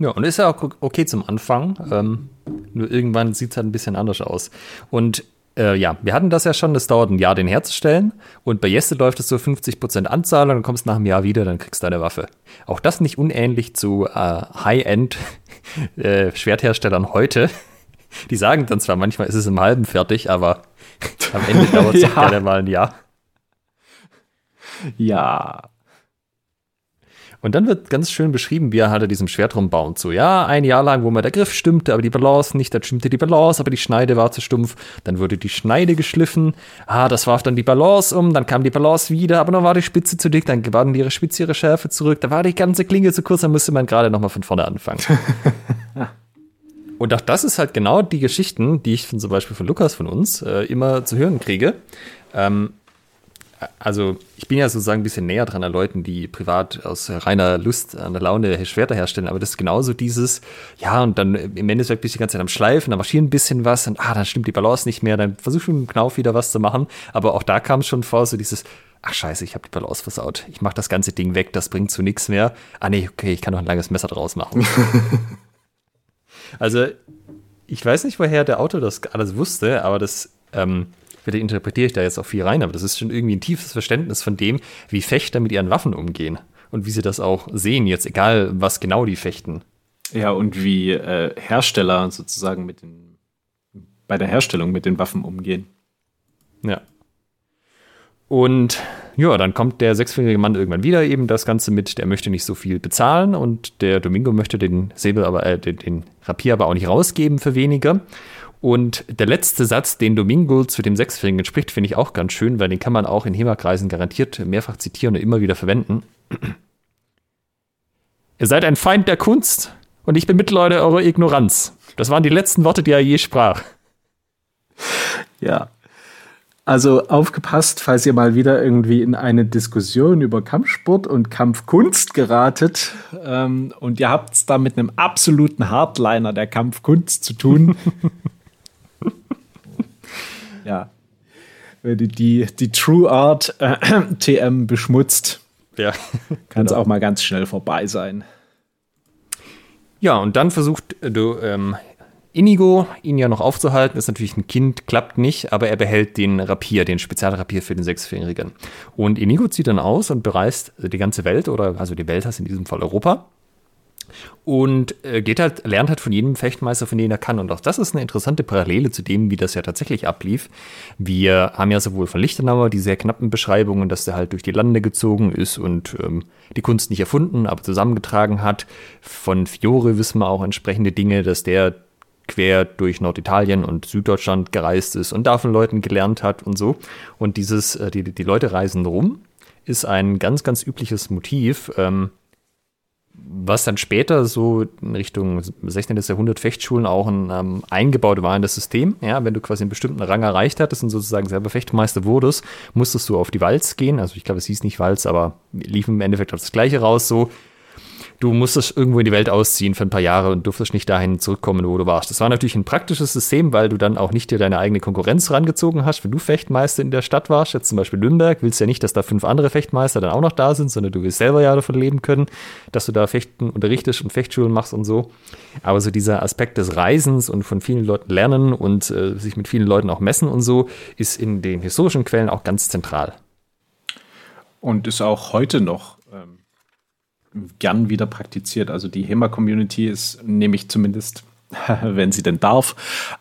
Ja, und ist ja auch okay zum Anfang. Ähm, nur irgendwann sieht es halt ein bisschen anders aus. Und äh, ja, wir hatten das ja schon, das dauert ein Jahr, den herzustellen. Und bei Jeste läuft es so 50% Anzahl und dann kommst nach einem Jahr wieder, dann kriegst du eine Waffe. Auch das nicht unähnlich zu äh, High-End-Schwertherstellern äh, heute. Die sagen dann zwar manchmal, ist es im Halben fertig, aber am Ende dauert es ja. gerne mal ein Jahr. Ja. Und dann wird ganz schön beschrieben, wie er halt an diesem Schwert rumbaut. So, ja, ein Jahr lang, wo mal der Griff stimmte, aber die Balance nicht, dann stimmte die Balance, aber die Schneide war zu stumpf. Dann wurde die Schneide geschliffen. Ah, das warf dann die Balance um, dann kam die Balance wieder, aber dann war die Spitze zu dick, dann gewann ihre Spitze ihre Schärfe zurück, da war die ganze Klinge zu kurz, dann musste man gerade nochmal von vorne anfangen. Und auch das ist halt genau die Geschichten, die ich von, zum Beispiel von Lukas von uns äh, immer zu hören kriege. Ähm, also ich bin ja sozusagen ein bisschen näher dran an Leuten, die privat aus reiner Lust an der Laune Schwerter herstellen, aber das ist genauso dieses, ja, und dann im Endeffekt bist du die ganze Zeit am Schleifen, dann marschieren ein bisschen was und ah, dann stimmt die Balance nicht mehr, dann versuchst du mit dem Knauf wieder was zu machen, aber auch da kam es schon vor, so dieses, ach scheiße, ich habe die Balance versaut, ich mache das ganze Ding weg, das bringt zu nichts mehr. Ah nee, okay, ich kann noch ein langes Messer draus machen. also ich weiß nicht, woher der Autor das alles wusste, aber das ähm, Vielleicht interpretiere ich da jetzt auch viel rein, aber das ist schon irgendwie ein tiefes Verständnis von dem, wie Fechter mit ihren Waffen umgehen und wie sie das auch sehen, jetzt egal, was genau die fechten. Ja, und wie äh, Hersteller sozusagen mit den, bei der Herstellung mit den Waffen umgehen. Ja. Und ja, dann kommt der sechsjährige Mann irgendwann wieder, eben das Ganze mit, der möchte nicht so viel bezahlen und der Domingo möchte den Säbel aber, äh, den, den Rapier aber auch nicht rausgeben für weniger. Und der letzte Satz, den Domingo zu dem Sechsjährigen spricht, finde ich auch ganz schön, weil den kann man auch in HEMA-Kreisen garantiert mehrfach zitieren und immer wieder verwenden. Ihr seid ein Feind der Kunst und ich bemitleide eure Ignoranz. Das waren die letzten Worte, die er je sprach. Ja. Also aufgepasst, falls ihr mal wieder irgendwie in eine Diskussion über Kampfsport und Kampfkunst geratet ähm, und ihr habt es da mit einem absoluten Hardliner der Kampfkunst zu tun. ja, die, die, die True Art äh, TM beschmutzt, ja, kann es genau. auch mal ganz schnell vorbei sein. Ja, und dann versucht äh, du ähm, Inigo, ihn ja noch aufzuhalten, ist natürlich ein Kind, klappt nicht, aber er behält den Rapier, den Spezialrapier für den Sechsjährigen. Und Inigo zieht dann aus und bereist die ganze Welt, oder also die Welt heißt in diesem Fall Europa, und äh, geht halt, lernt halt von jedem Fechtmeister, von dem er kann. Und auch das ist eine interessante Parallele zu dem, wie das ja tatsächlich ablief. Wir haben ja sowohl von Lichtenauer die sehr knappen Beschreibungen, dass der halt durch die Lande gezogen ist und ähm, die Kunst nicht erfunden, aber zusammengetragen hat. Von Fiore wissen wir auch entsprechende Dinge, dass der quer durch Norditalien und Süddeutschland gereist ist und da von Leuten gelernt hat und so. Und dieses, äh, die, die Leute reisen rum, ist ein ganz, ganz übliches Motiv. Ähm, was dann später so in Richtung 16. Jahrhundert Fechtschulen auch ein, ähm, eingebaut war in das System. Ja, wenn du quasi einen bestimmten Rang erreicht hattest und sozusagen selber Fechtmeister wurdest, musstest du auf die Walz gehen. Also ich glaube, es hieß nicht Walz, aber lief im Endeffekt auf das Gleiche raus. So, du musstest irgendwo in die Welt ausziehen für ein paar Jahre und durftest nicht dahin zurückkommen, wo du warst. Das war natürlich ein praktisches System, weil du dann auch nicht dir deine eigene Konkurrenz rangezogen hast. Wenn du Fechtmeister in der Stadt warst, jetzt zum Beispiel Nürnberg, willst du ja nicht, dass da fünf andere Fechtmeister dann auch noch da sind, sondern du willst selber ja davon leben können, dass du da Fechten unterrichtest und Fechtschulen machst und so. Aber so dieser Aspekt des Reisens und von vielen Leuten lernen und äh, sich mit vielen Leuten auch messen und so, ist in den historischen Quellen auch ganz zentral. Und ist auch heute noch gern wieder praktiziert. Also die HEMA-Community ist, nehme ich zumindest, wenn sie denn darf,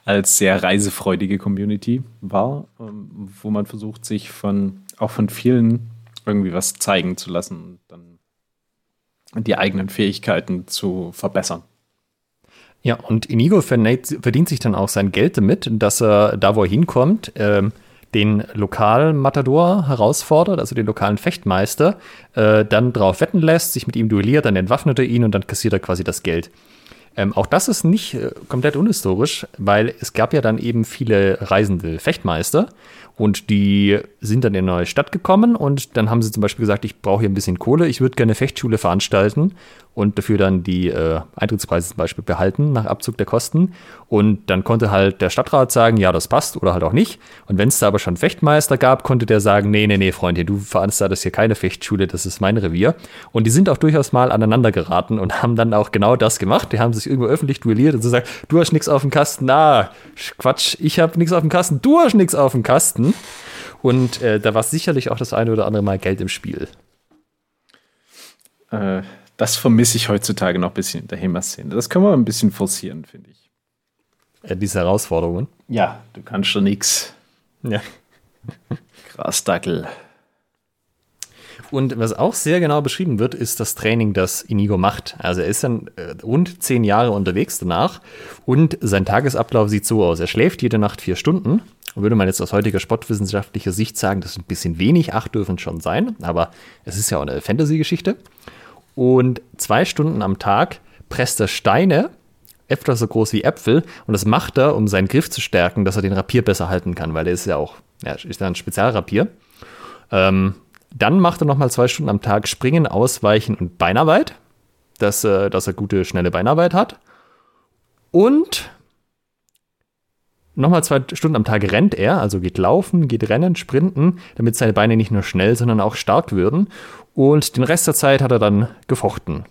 als sehr reisefreudige Community wahr, ähm, wo man versucht, sich von auch von vielen irgendwie was zeigen zu lassen und dann die eigenen Fähigkeiten zu verbessern. Ja, und Inigo verdient sich dann auch sein Geld damit, dass er da, wo er hinkommt, ähm, den Lokalmatador herausfordert, also den lokalen Fechtmeister, äh, dann drauf wetten lässt, sich mit ihm duelliert, dann entwaffnet er ihn und dann kassiert er quasi das Geld. Ähm, auch das ist nicht äh, komplett unhistorisch, weil es gab ja dann eben viele reisende Fechtmeister und die sind dann in eine neue Stadt gekommen und dann haben sie zum Beispiel gesagt, ich brauche hier ein bisschen Kohle, ich würde gerne eine Fechtschule veranstalten und dafür dann die äh, Eintrittspreise zum Beispiel behalten nach Abzug der Kosten. Und dann konnte halt der Stadtrat sagen, ja, das passt oder halt auch nicht. Und wenn es da aber schon Fechtmeister gab, konnte der sagen, nee, nee, nee, Freundin, du veranstaltest hier keine Fechtschule, das ist mein Revier. Und die sind auch durchaus mal aneinander geraten und haben dann auch genau das gemacht. Die haben sich irgendwo öffentlich duelliert und so gesagt, du hast nichts auf dem Kasten, na, Quatsch, ich habe nichts auf dem Kasten, du hast nichts auf dem Kasten. Und äh, da war sicherlich auch das eine oder andere Mal Geld im Spiel. Äh, das vermisse ich heutzutage noch ein bisschen in der HEMA-Szene. Das können wir ein bisschen forcieren, finde ich. Ja, diese Herausforderungen. Ja, du kannst schon nichts. Ja. Krass, Dackel. Und was auch sehr genau beschrieben wird, ist das Training, das Inigo macht. Also er ist dann äh, rund zehn Jahre unterwegs danach und sein Tagesablauf sieht so aus. Er schläft jede Nacht vier Stunden. Würde man jetzt aus heutiger sportwissenschaftlicher Sicht sagen, das ist ein bisschen wenig, acht dürfen schon sein, aber es ist ja auch eine Fantasy-Geschichte. Und zwei Stunden am Tag presst er Steine, öfter so groß wie Äpfel, und das macht er, um seinen Griff zu stärken, dass er den Rapier besser halten kann, weil er ist ja auch, ja, ist ein Spezialrapier. Ähm, dann macht er nochmal zwei Stunden am Tag Springen, Ausweichen und Beinarbeit, dass, äh, dass er gute, schnelle Beinarbeit hat. Und nochmal zwei Stunden am Tag rennt er, also geht laufen, geht rennen, sprinten, damit seine Beine nicht nur schnell, sondern auch stark würden. Und den Rest der Zeit hat er dann gefochten.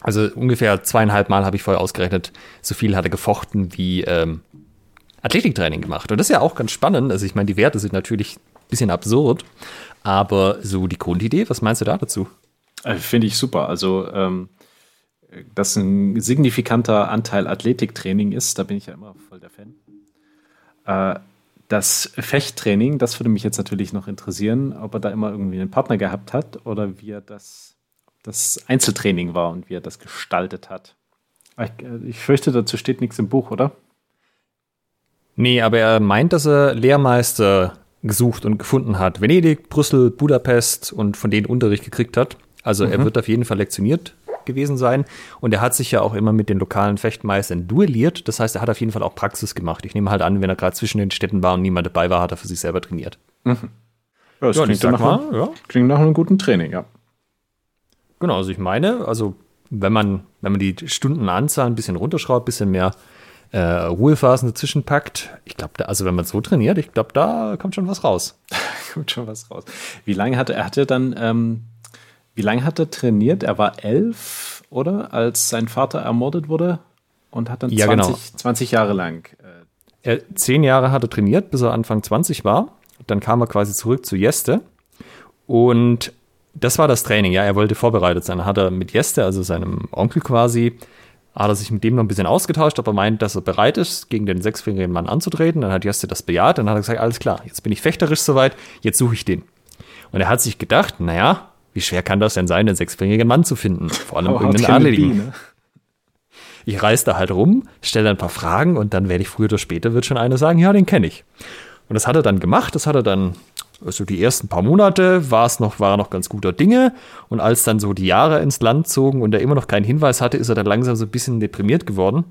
Also ungefähr zweieinhalb Mal habe ich vorher ausgerechnet, so viel hat er gefochten wie ähm, Athletiktraining gemacht. Und das ist ja auch ganz spannend. Also ich meine, die Werte sind natürlich ein bisschen absurd, aber so die Grundidee, was meinst du da dazu? Äh, Finde ich super. Also, ähm, dass ein signifikanter Anteil Athletiktraining ist, da bin ich ja immer voll der Fan. Äh, das Fechttraining, das würde mich jetzt natürlich noch interessieren, ob er da immer irgendwie einen Partner gehabt hat oder wie er das, das Einzeltraining war und wie er das gestaltet hat. Ich, äh, ich fürchte, dazu steht nichts im Buch, oder? Nee, aber er meint, dass er Lehrmeister gesucht und gefunden hat. Venedig, Brüssel, Budapest und von denen Unterricht gekriegt hat. Also mhm. er wird auf jeden Fall lektioniert gewesen sein. Und er hat sich ja auch immer mit den lokalen Fechtmeistern duelliert. Das heißt, er hat auf jeden Fall auch Praxis gemacht. Ich nehme halt an, wenn er gerade zwischen den Städten war und niemand dabei war, hat er für sich selber trainiert. Mhm. Ja, das ja, klingt, nach mal, einem, ja. klingt nach einem guten Training, ja. Genau, also ich meine, also wenn man, wenn man die Stundenanzahl ein bisschen runterschraubt, ein bisschen mehr äh, Ruhephasen dazwischen packt, ich glaube, also wenn man so trainiert, ich glaube, da kommt schon was raus. kommt schon was raus. Wie lange hatte er hatte dann, ähm, wie lange hat er trainiert? Er war elf, oder? Als sein Vater ermordet wurde und hat dann ja, 20, genau. 20 Jahre lang. Äh, er, zehn Jahre hat er trainiert, bis er Anfang 20 war. Dann kam er quasi zurück zu Jeste und das war das Training, ja, er wollte vorbereitet sein. Hat er mit Jeste, also seinem Onkel quasi, hat er sich mit dem noch ein bisschen ausgetauscht, ob er meint, dass er bereit ist, gegen den sechsfingerigen Mann anzutreten. Dann hat Jeste das bejaht, dann hat er gesagt, alles klar, jetzt bin ich fechterisch soweit, jetzt suche ich den. Und er hat sich gedacht, naja, wie schwer kann das denn sein, einen sechsfingerigen Mann zu finden? Vor allem oh, irgendeinen Adeligen. Ne? Ich reise da halt rum, stelle ein paar Fragen und dann werde ich früher oder später wird schon einer sagen, ja, den kenne ich. Und das hat er dann gemacht, das hat er dann also die ersten paar Monate war es noch, war er noch ganz guter Dinge. Und als dann so die Jahre ins Land zogen und er immer noch keinen Hinweis hatte, ist er dann langsam so ein bisschen deprimiert geworden.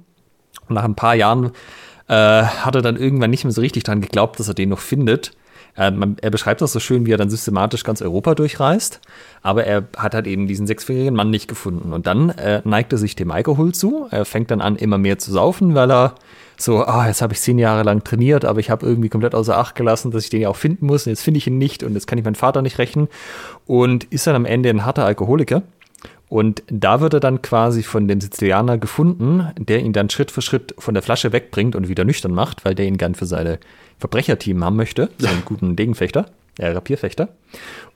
Und nach ein paar Jahren äh, hat er dann irgendwann nicht mehr so richtig dran geglaubt, dass er den noch findet. Äh, man, er beschreibt das so schön, wie er dann systematisch ganz Europa durchreist. Aber er hat halt eben diesen sechsjährigen Mann nicht gefunden. Und dann äh, neigt er sich dem Alkohol zu. Er fängt dann an, immer mehr zu saufen, weil er so, ah, jetzt habe ich zehn Jahre lang trainiert, aber ich habe irgendwie komplett außer Acht gelassen, dass ich den ja auch finden muss. Und jetzt finde ich ihn nicht und jetzt kann ich meinen Vater nicht rächen. Und ist dann am Ende ein harter Alkoholiker. Und da wird er dann quasi von dem Sizilianer gefunden, der ihn dann Schritt für Schritt von der Flasche wegbringt und wieder nüchtern macht, weil der ihn gern für seine Verbrecherteam haben möchte, so einen guten Degenfechter, äh, Rapierfechter.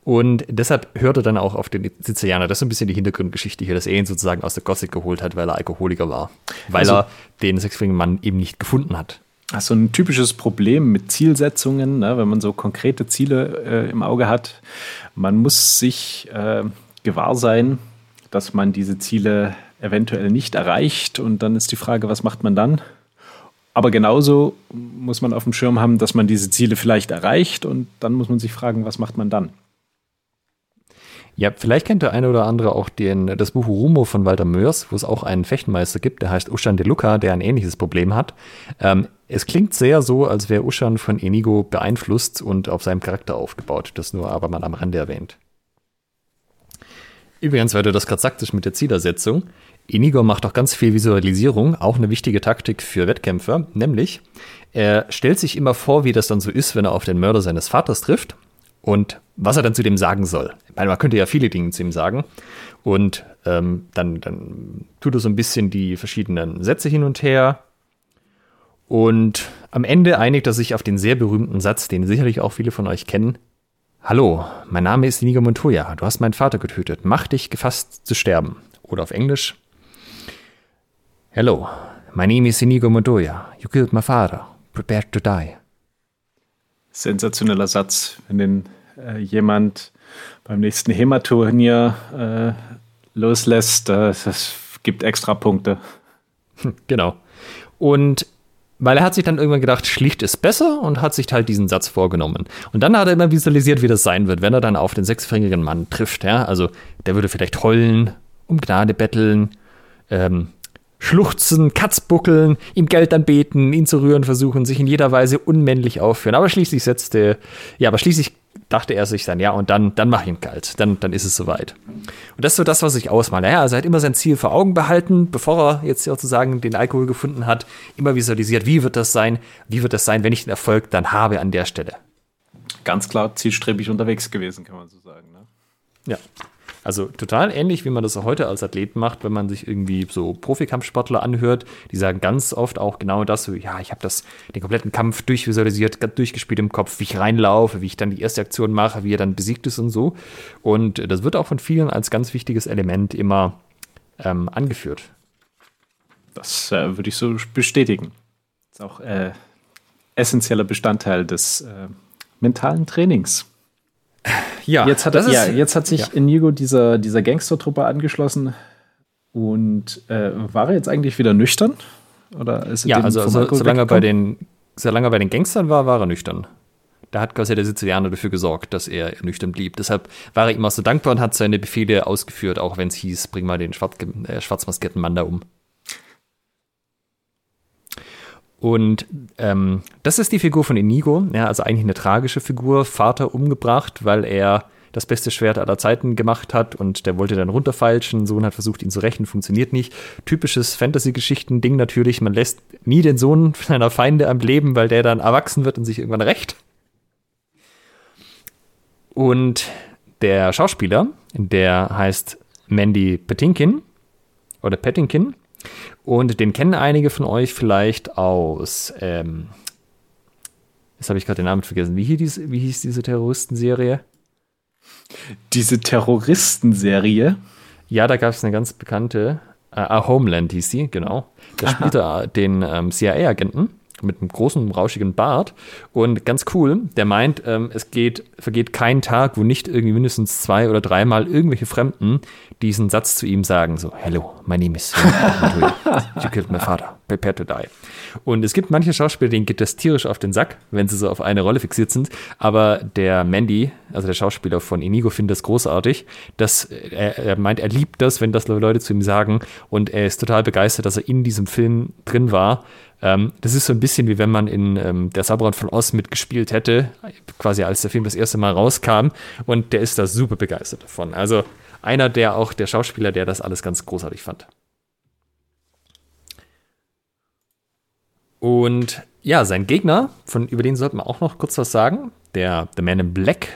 Und deshalb hört er dann auch auf den Sizilianer. Das ist ein bisschen die Hintergrundgeschichte hier, dass er ihn sozusagen aus der Gothic geholt hat, weil er Alkoholiker war. Weil also, er den sechsfingigen Mann eben nicht gefunden hat. Also ein typisches Problem mit Zielsetzungen, ne, wenn man so konkrete Ziele äh, im Auge hat. Man muss sich äh, gewahr sein, dass man diese Ziele eventuell nicht erreicht. Und dann ist die Frage, was macht man dann? Aber genauso muss man auf dem Schirm haben, dass man diese Ziele vielleicht erreicht und dann muss man sich fragen, was macht man dann? Ja, vielleicht kennt der eine oder andere auch den, das Buch Rumo von Walter Mörs, wo es auch einen Fechtenmeister gibt, der heißt Uschan de Luca, der ein ähnliches Problem hat. Ähm, es klingt sehr so, als wäre Uschan von Enigo beeinflusst und auf seinem Charakter aufgebaut. Das nur aber mal am Rande erwähnt. Übrigens, weil du das gerade sagtest mit der Zielersetzung, Inigo macht auch ganz viel Visualisierung, auch eine wichtige Taktik für Wettkämpfer, nämlich er stellt sich immer vor, wie das dann so ist, wenn er auf den Mörder seines Vaters trifft und was er dann zu dem sagen soll. Ich meine, man könnte ja viele Dinge zu ihm sagen. Und ähm, dann, dann tut er so ein bisschen die verschiedenen Sätze hin und her. Und am Ende einigt er sich auf den sehr berühmten Satz, den sicherlich auch viele von euch kennen. Hallo, mein Name ist Inigo Montoya. Du hast meinen Vater getötet. Mach dich gefasst zu sterben. Oder auf Englisch. Hello, my name is Inigo Montoya. You killed my father. Prepare to die sensationeller Satz, wenn den äh, jemand beim nächsten HEMA-Turnier äh, loslässt, das, das gibt extra Punkte. Genau. Und weil er hat sich dann irgendwann gedacht, schlicht ist besser und hat sich halt diesen Satz vorgenommen. Und dann hat er immer visualisiert, wie das sein wird, wenn er dann auf den sechsjährigen Mann trifft. Ja? Also der würde vielleicht heulen, um Gnade betteln, ähm, schluchzen, Katzbuckeln, ihm Geld anbeten, ihn zu rühren versuchen, sich in jeder Weise unmännlich aufführen. Aber schließlich setzte, ja, aber schließlich dachte er sich dann, ja, und dann, dann mach ihn kalt, dann, dann ist es soweit. Und das ist so das, was ich ausmale. Ja, also er hat immer sein Ziel vor Augen behalten, bevor er jetzt sozusagen den Alkohol gefunden hat, immer visualisiert, wie wird das sein, wie wird das sein, wenn ich den Erfolg dann habe an der Stelle. Ganz klar zielstrebig unterwegs gewesen, kann man so sagen. Ne? Ja. Also total ähnlich, wie man das heute als Athlet macht, wenn man sich irgendwie so Profikampfsportler anhört. Die sagen ganz oft auch genau das, so, ja, ich habe den kompletten Kampf durchvisualisiert, durchgespielt im Kopf, wie ich reinlaufe, wie ich dann die erste Aktion mache, wie er dann besiegt ist und so. Und das wird auch von vielen als ganz wichtiges Element immer ähm, angeführt. Das äh, würde ich so bestätigen. Das ist auch äh, essentieller Bestandteil des äh, mentalen Trainings. Ja, jetzt hat, ja, jetzt hat sich ja. Inigo dieser, dieser Gangstertruppe angeschlossen. Und äh, war er jetzt eigentlich wieder nüchtern? Oder ist ja, also, also solange, er bei den, solange er bei den Gangstern war, war er nüchtern. Da hat quasi der Sizilianer dafür gesorgt, dass er nüchtern blieb. Deshalb war er ihm auch so dankbar und hat seine Befehle ausgeführt, auch wenn es hieß, bring mal den Schwarz, äh, schwarzmaskierten Mann da um. Und ähm, das ist die Figur von Inigo, ja, also eigentlich eine tragische Figur, Vater umgebracht, weil er das beste Schwert aller Zeiten gemacht hat und der wollte dann runterfeilschen, Sohn hat versucht, ihn zu rächen, funktioniert nicht. Typisches Fantasy-Geschichten-Ding natürlich, man lässt nie den Sohn seiner Feinde am Leben, weil der dann erwachsen wird und sich irgendwann rächt. Und der Schauspieler, der heißt Mandy Patinkin oder Patinkin und den kennen einige von euch vielleicht aus, ähm, jetzt habe ich gerade den Namen vergessen. Wie hieß, wie hieß diese Terroristenserie? Diese Terroristenserie? Ja, da gab es eine ganz bekannte, äh, Homeland hieß sie, genau. Da spielte den ähm, CIA-Agenten mit einem großen, rauschigen Bart. Und ganz cool, der meint, ähm, es geht, vergeht kein Tag, wo nicht irgendwie mindestens zwei oder dreimal irgendwelche Fremden diesen Satz zu ihm sagen, so, hello, my name is You killed my father, prepare to die. Und es gibt manche Schauspieler, denen geht das tierisch auf den Sack, wenn sie so auf eine Rolle fixiert sind. Aber der Mandy, also der Schauspieler von Inigo, findet das großartig. Dass er, er meint, er liebt das, wenn das Leute zu ihm sagen. Und er ist total begeistert, dass er in diesem Film drin war. Ähm, das ist so ein bisschen wie wenn man in ähm, Der Sabran von Oz mitgespielt hätte, quasi als der Film das erste Mal rauskam. Und der ist da super begeistert davon. Also einer der auch der Schauspieler, der das alles ganz großartig fand. Und ja, sein Gegner, von, über den sollten wir auch noch kurz was sagen. Der The Man in Black,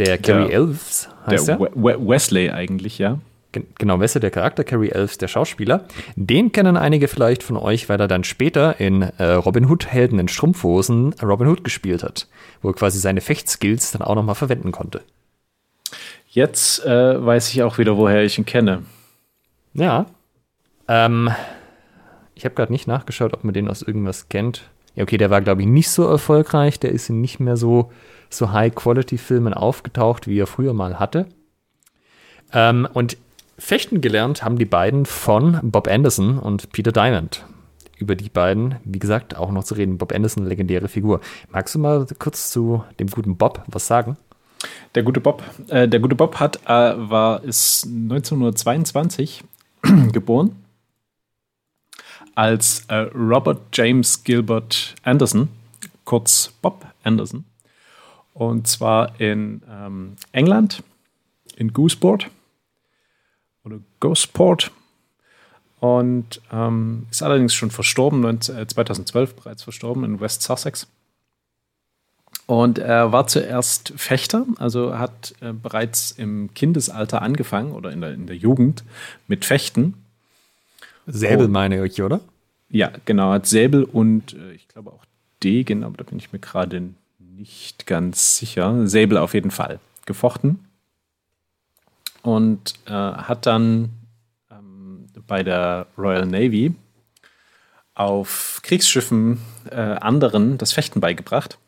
der Carrie Elves heißt der. We Wesley eigentlich, ja. Genau, Wesley, der Charakter, Carrie Elves, der Schauspieler. Den kennen einige vielleicht von euch, weil er dann später in äh, Robin Hood Helden in Strumpfhosen Robin Hood gespielt hat, wo er quasi seine Fechtskills dann auch nochmal verwenden konnte. Jetzt äh, weiß ich auch wieder, woher ich ihn kenne. Ja. Ähm, ich habe gerade nicht nachgeschaut, ob man den aus irgendwas kennt. Ja, okay, der war, glaube ich, nicht so erfolgreich. Der ist in nicht mehr so, so High-Quality-Filmen aufgetaucht, wie er früher mal hatte. Ähm, und Fechten gelernt haben die beiden von Bob Anderson und Peter Diamond. Über die beiden, wie gesagt, auch noch zu reden. Bob Anderson, legendäre Figur. Magst du mal kurz zu dem guten Bob was sagen? Der gute Bob, äh, der gute Bob hat, äh, war, ist 1922 geboren als äh, Robert James Gilbert Anderson, kurz Bob Anderson. Und zwar in ähm, England, in Gooseport Gosport. Und ähm, ist allerdings schon verstorben, 2012 äh, bereits verstorben in West Sussex. Und er war zuerst Fechter, also hat äh, bereits im Kindesalter angefangen oder in der, in der Jugend mit Fechten Säbel oh. meine ich, oder? Ja, genau, hat Säbel und äh, ich glaube auch Degen, aber da bin ich mir gerade nicht ganz sicher. Säbel auf jeden Fall gefochten. Und äh, hat dann ähm, bei der Royal Navy auf Kriegsschiffen äh, anderen das Fechten beigebracht.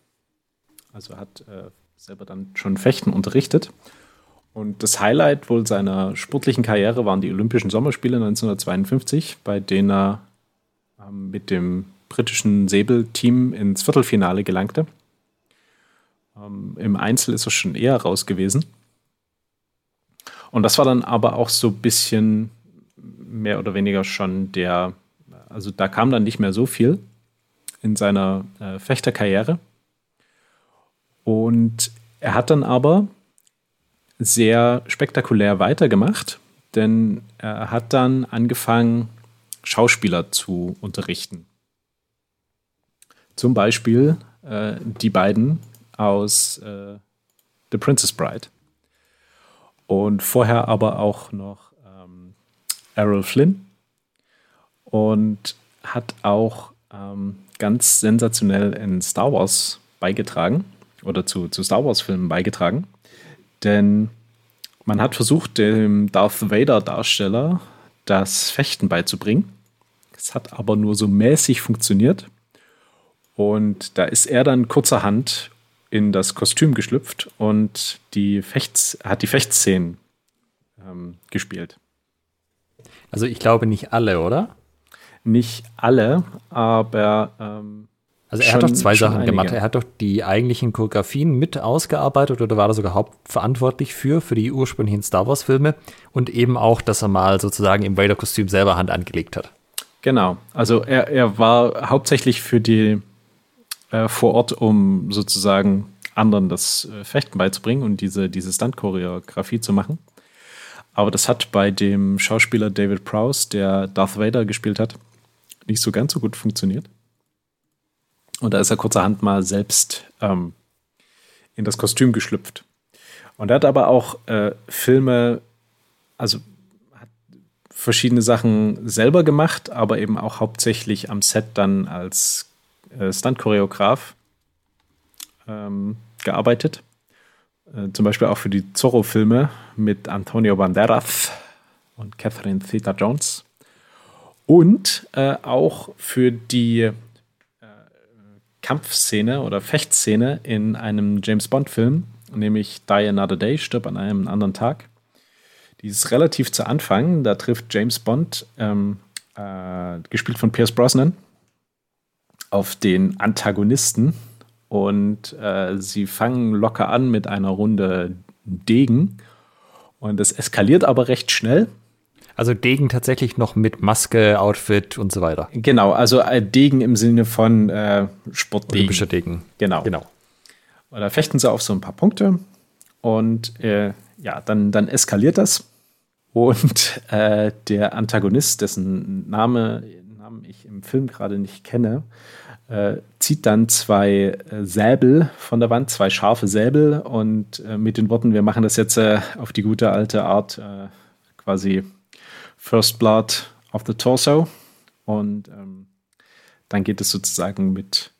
Also hat äh, selber dann schon Fechten unterrichtet. Und das Highlight wohl seiner sportlichen Karriere waren die Olympischen Sommerspiele 1952, bei denen er ähm, mit dem britischen Säbelteam ins Viertelfinale gelangte. Ähm, Im Einzel ist er schon eher raus gewesen. Und das war dann aber auch so ein bisschen mehr oder weniger schon der, also da kam dann nicht mehr so viel in seiner äh, Fechterkarriere. Und er hat dann aber sehr spektakulär weitergemacht, denn er hat dann angefangen, Schauspieler zu unterrichten. Zum Beispiel äh, die beiden aus äh, The Princess Bride. Und vorher aber auch noch ähm, Errol Flynn. Und hat auch ähm, ganz sensationell in Star Wars beigetragen oder zu, zu Star Wars-Filmen beigetragen. Denn man hat versucht, dem Darth Vader-Darsteller das Fechten beizubringen. Es hat aber nur so mäßig funktioniert. Und da ist er dann kurzerhand in das Kostüm geschlüpft und die Fechts hat die Fechtszenen ähm, gespielt. Also ich glaube nicht alle, oder? Nicht alle, aber ähm, also er schon, hat doch zwei Sachen einige. gemacht. Er hat doch die eigentlichen Choreografien mit ausgearbeitet oder war da sogar hauptverantwortlich für, für die ursprünglichen Star Wars-Filme und eben auch, dass er mal sozusagen im Vader-Kostüm selber Hand angelegt hat. Genau. Also er, er war hauptsächlich für die äh, vor Ort, um sozusagen anderen das äh, Fechten beizubringen und diese, diese Stunt-Choreografie zu machen. Aber das hat bei dem Schauspieler David Prowse, der Darth Vader gespielt hat, nicht so ganz so gut funktioniert. Und da ist er kurzerhand mal selbst ähm, in das Kostüm geschlüpft. Und er hat aber auch äh, Filme, also hat verschiedene Sachen selber gemacht, aber eben auch hauptsächlich am Set dann als äh, Stunt-Choreograf ähm, gearbeitet. Äh, zum Beispiel auch für die Zorro-Filme mit Antonio Banderas und Catherine Theta-Jones. Und äh, auch für die Kampfszene oder Fechtszene in einem James Bond-Film, nämlich Die Another Day, stirbt an einem anderen Tag. Die ist relativ zu Anfang. Da trifft James Bond, ähm, äh, gespielt von Pierce Brosnan, auf den Antagonisten. Und äh, sie fangen locker an mit einer Runde Degen. Und es eskaliert aber recht schnell. Also Degen tatsächlich noch mit Maske, Outfit und so weiter. Genau, also äh, Degen im Sinne von äh, Sportdegen. Olympischer Degen. Genau. genau. Und da fechten sie auf so ein paar Punkte und äh, ja, dann, dann eskaliert das. Und äh, der Antagonist, dessen Name, Namen ich im Film gerade nicht kenne, äh, zieht dann zwei äh, Säbel von der Wand, zwei scharfe Säbel und äh, mit den Worten, wir machen das jetzt äh, auf die gute alte Art äh, quasi First Blood of the Torso. Und ähm, dann geht es sozusagen mit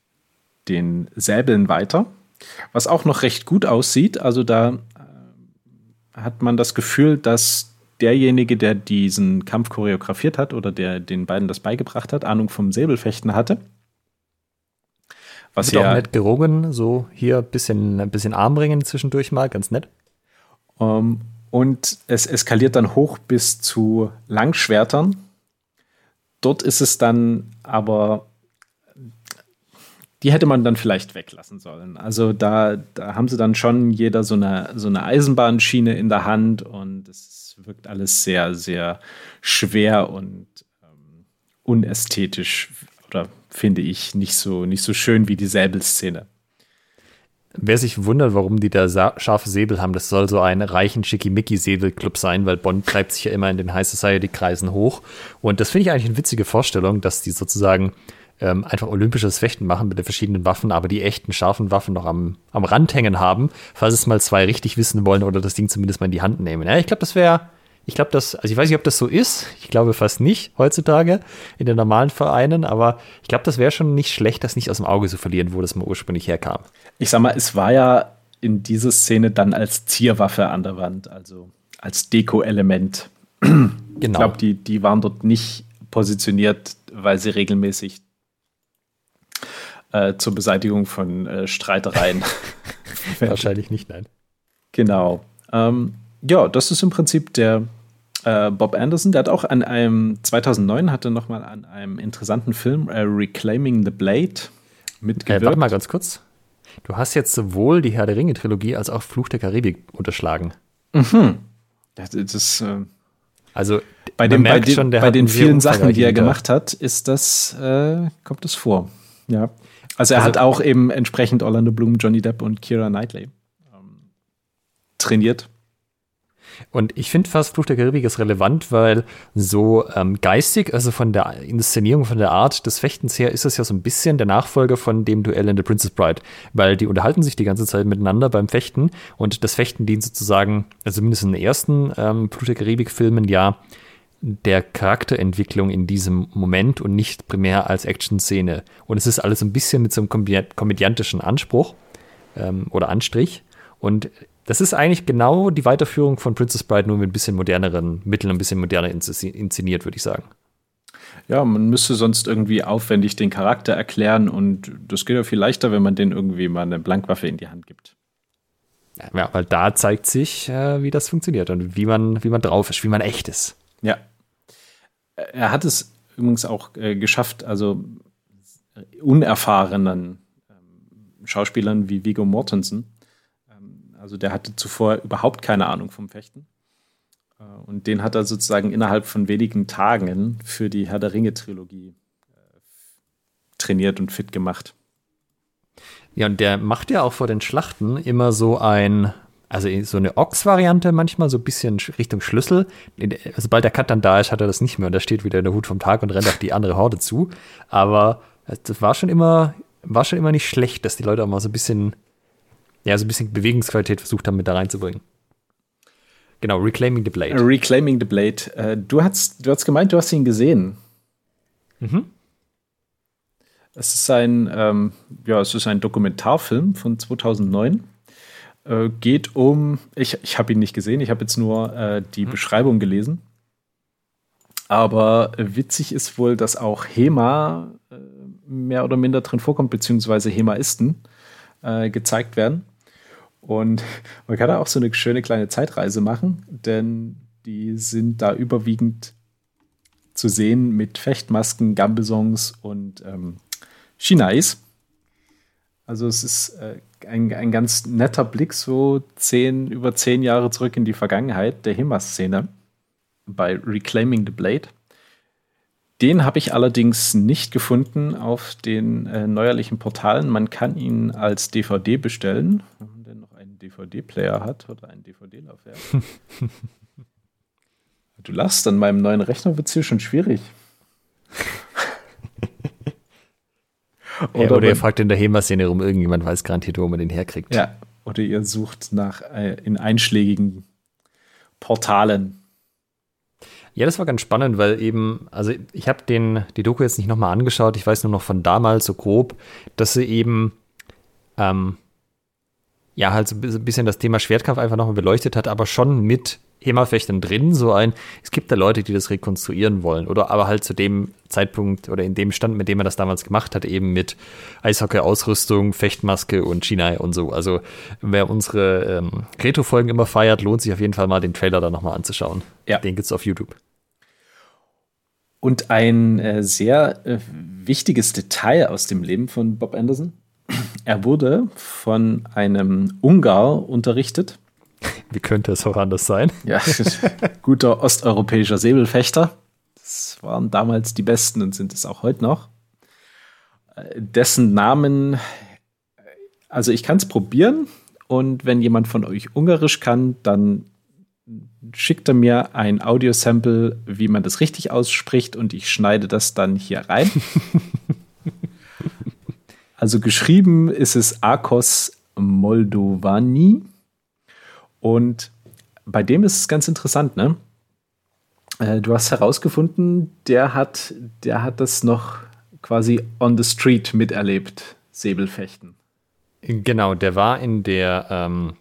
den Säbeln weiter. Was auch noch recht gut aussieht. Also da hat man das Gefühl, dass derjenige, der diesen Kampf choreografiert hat oder der den beiden das beigebracht hat, Ahnung vom Säbelfechten hatte. Was ja auch nett gerungen, so hier ein bisschen, ein bisschen Armringen zwischendurch mal, ganz nett. Um, ähm, und es eskaliert dann hoch bis zu Langschwertern. Dort ist es dann aber, die hätte man dann vielleicht weglassen sollen. Also da, da haben sie dann schon jeder so eine, so eine Eisenbahnschiene in der Hand und es wirkt alles sehr, sehr schwer und ähm, unästhetisch finde ich nicht so, nicht so schön wie die Säbelszene. Wer sich wundert, warum die da scharfe Säbel haben, das soll so ein reichen Schickimicki-Säbelclub sein, weil Bond treibt sich ja immer in den High Society-Kreisen hoch. Und das finde ich eigentlich eine witzige Vorstellung, dass die sozusagen ähm, einfach olympisches Fechten machen mit den verschiedenen Waffen, aber die echten scharfen Waffen noch am, am Rand hängen haben, falls es mal zwei richtig wissen wollen oder das Ding zumindest mal in die Hand nehmen. Ja, ich glaube, das wäre ich glaube, das, also ich weiß nicht, ob das so ist. Ich glaube fast nicht heutzutage in den normalen Vereinen, aber ich glaube, das wäre schon nicht schlecht, das nicht aus dem Auge zu verlieren, wo das mal ursprünglich herkam. Ich sag mal, es war ja in dieser Szene dann als Zierwaffe an der Wand, also als Deko-Element. Genau. Ich glaube, die, die waren dort nicht positioniert, weil sie regelmäßig äh, zur Beseitigung von äh, Streitereien. Wahrscheinlich nicht, nein. Genau. Ähm, ja, das ist im Prinzip der äh, Bob Anderson. Der hat auch an einem 2009 hatte noch mal an einem interessanten Film äh, Reclaiming the Blade mitgewirkt. Äh, warte mal ganz kurz. Du hast jetzt sowohl die Herr der Ringe Trilogie als auch Fluch der Karibik unterschlagen. Mhm. Das, das äh, also bei, dem, bei, den, schon, bei den vielen Sachen, die er gemacht hat, ist das, äh, kommt das vor. Ja. Also er also, hat auch eben entsprechend Orlando Bloom, Johnny Depp und Kira Knightley ähm, trainiert. Und ich finde fast Fluch der Karibik ist relevant, weil so ähm, geistig, also von der Inszenierung, von der Art des Fechtens her, ist es ja so ein bisschen der Nachfolger von dem Duell in The Princess Bride, weil die unterhalten sich die ganze Zeit miteinander beim Fechten und das Fechten dient sozusagen, also zumindest in den ersten ähm, Fluch der Karibik-Filmen ja, der Charakterentwicklung in diesem Moment und nicht primär als Action-Szene. Und es ist alles ein bisschen mit so einem komödiantischen Anspruch ähm, oder Anstrich. Und das ist eigentlich genau die Weiterführung von Princess Bride, nur mit ein bisschen moderneren Mitteln, ein bisschen moderner inszeniert, würde ich sagen. Ja, man müsste sonst irgendwie aufwendig den Charakter erklären und das geht ja viel leichter, wenn man den irgendwie mal eine Blankwaffe in die Hand gibt. Ja, weil da zeigt sich, äh, wie das funktioniert und wie man, wie man drauf ist, wie man echt ist. Ja. Er hat es übrigens auch äh, geschafft, also unerfahrenen ähm, Schauspielern wie Vigo Mortensen also der hatte zuvor überhaupt keine Ahnung vom Fechten. Äh, und den hat er sozusagen innerhalb von wenigen Tagen für die Herr der Ringe-Trilogie äh, trainiert und fit gemacht. Ja, und der macht ja auch vor den Schlachten immer so ein, also so eine Ochs-Variante manchmal, so ein bisschen Richtung Schlüssel. Sobald der Cut dann da ist, hat er das nicht mehr und da steht wieder in der Hut vom Tag und rennt auf die andere Horde zu. Aber das war schon immer, war schon immer nicht schlecht, dass die Leute auch mal so ein bisschen ja, so ein bisschen Bewegungsqualität versucht haben, mit da reinzubringen. Genau, Reclaiming the Blade. Reclaiming the Blade. Äh, du, hast, du hast gemeint, du hast ihn gesehen. Mhm. Es ist ein, ähm, ja, es ist ein Dokumentarfilm von 2009. Äh, geht um, ich, ich habe ihn nicht gesehen, ich habe jetzt nur äh, die mhm. Beschreibung gelesen. Aber witzig ist wohl, dass auch HEMA äh, mehr oder minder drin vorkommt, beziehungsweise HEMAisten äh, gezeigt werden. Und man kann da auch so eine schöne kleine Zeitreise machen, denn die sind da überwiegend zu sehen mit Fechtmasken, Gambesongs und ähm, Chinais. Also es ist äh, ein, ein ganz netter Blick, so zehn, über zehn Jahre zurück in die Vergangenheit der HEMA-Szene bei Reclaiming the Blade. Den habe ich allerdings nicht gefunden auf den äh, neuerlichen Portalen. Man kann ihn als DVD bestellen. DVD-Player hat oder ein DVD-Laufwerk. du lachst, an meinem neuen Rechner wird es hier schon schwierig. oder, ja, oder ihr fragt in der HEMA-Szene rum, irgendjemand weiß garantiert, wo man den herkriegt. Ja, oder ihr sucht nach äh, in einschlägigen Portalen. Ja, das war ganz spannend, weil eben, also ich habe den die Doku jetzt nicht nochmal angeschaut, ich weiß nur noch von damals so grob, dass sie eben ähm, ja, halt so ein bisschen das Thema Schwertkampf einfach nochmal beleuchtet hat, aber schon mit HEMA-Fechtern drin, so ein, es gibt da Leute, die das rekonstruieren wollen, oder aber halt zu dem Zeitpunkt oder in dem Stand, mit dem er das damals gemacht hat, eben mit Eishockey-Ausrüstung, Fechtmaske und China und so. Also, wer unsere ähm, Retro-Folgen immer feiert, lohnt sich auf jeden Fall mal den Trailer da nochmal anzuschauen. Ja. Den gibt's auf YouTube. Und ein äh, sehr äh, wichtiges Detail aus dem Leben von Bob Anderson er wurde von einem Ungar unterrichtet. Wie könnte es auch anders sein? Ja, guter osteuropäischer Säbelfechter. Das waren damals die Besten und sind es auch heute noch. Dessen Namen, also ich kann es probieren und wenn jemand von euch Ungarisch kann, dann schickt er mir ein Audiosample, wie man das richtig ausspricht und ich schneide das dann hier rein. Also geschrieben ist es Akos Moldovani. Und bei dem ist es ganz interessant, ne? Äh, du hast herausgefunden, der hat, der hat das noch quasi on the street miterlebt, Säbelfechten. Genau, der war in der ähm,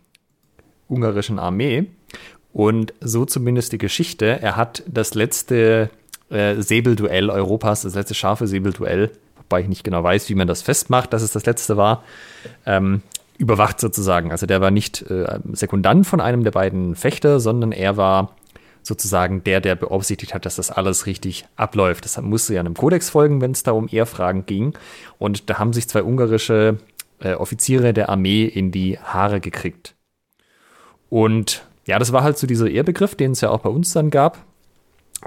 ungarischen Armee und so zumindest die Geschichte. Er hat das letzte äh, Säbelduell Europas, das letzte scharfe Säbelduell wobei ich nicht genau weiß, wie man das festmacht, dass es das letzte war, ähm, überwacht sozusagen. Also der war nicht äh, Sekundant von einem der beiden Fechter, sondern er war sozusagen der, der beaufsichtigt hat, dass das alles richtig abläuft. Das musste ja einem Kodex folgen, wenn es da um Ehrfragen ging. Und da haben sich zwei ungarische äh, Offiziere der Armee in die Haare gekriegt. Und ja, das war halt so dieser Ehrbegriff, den es ja auch bei uns dann gab.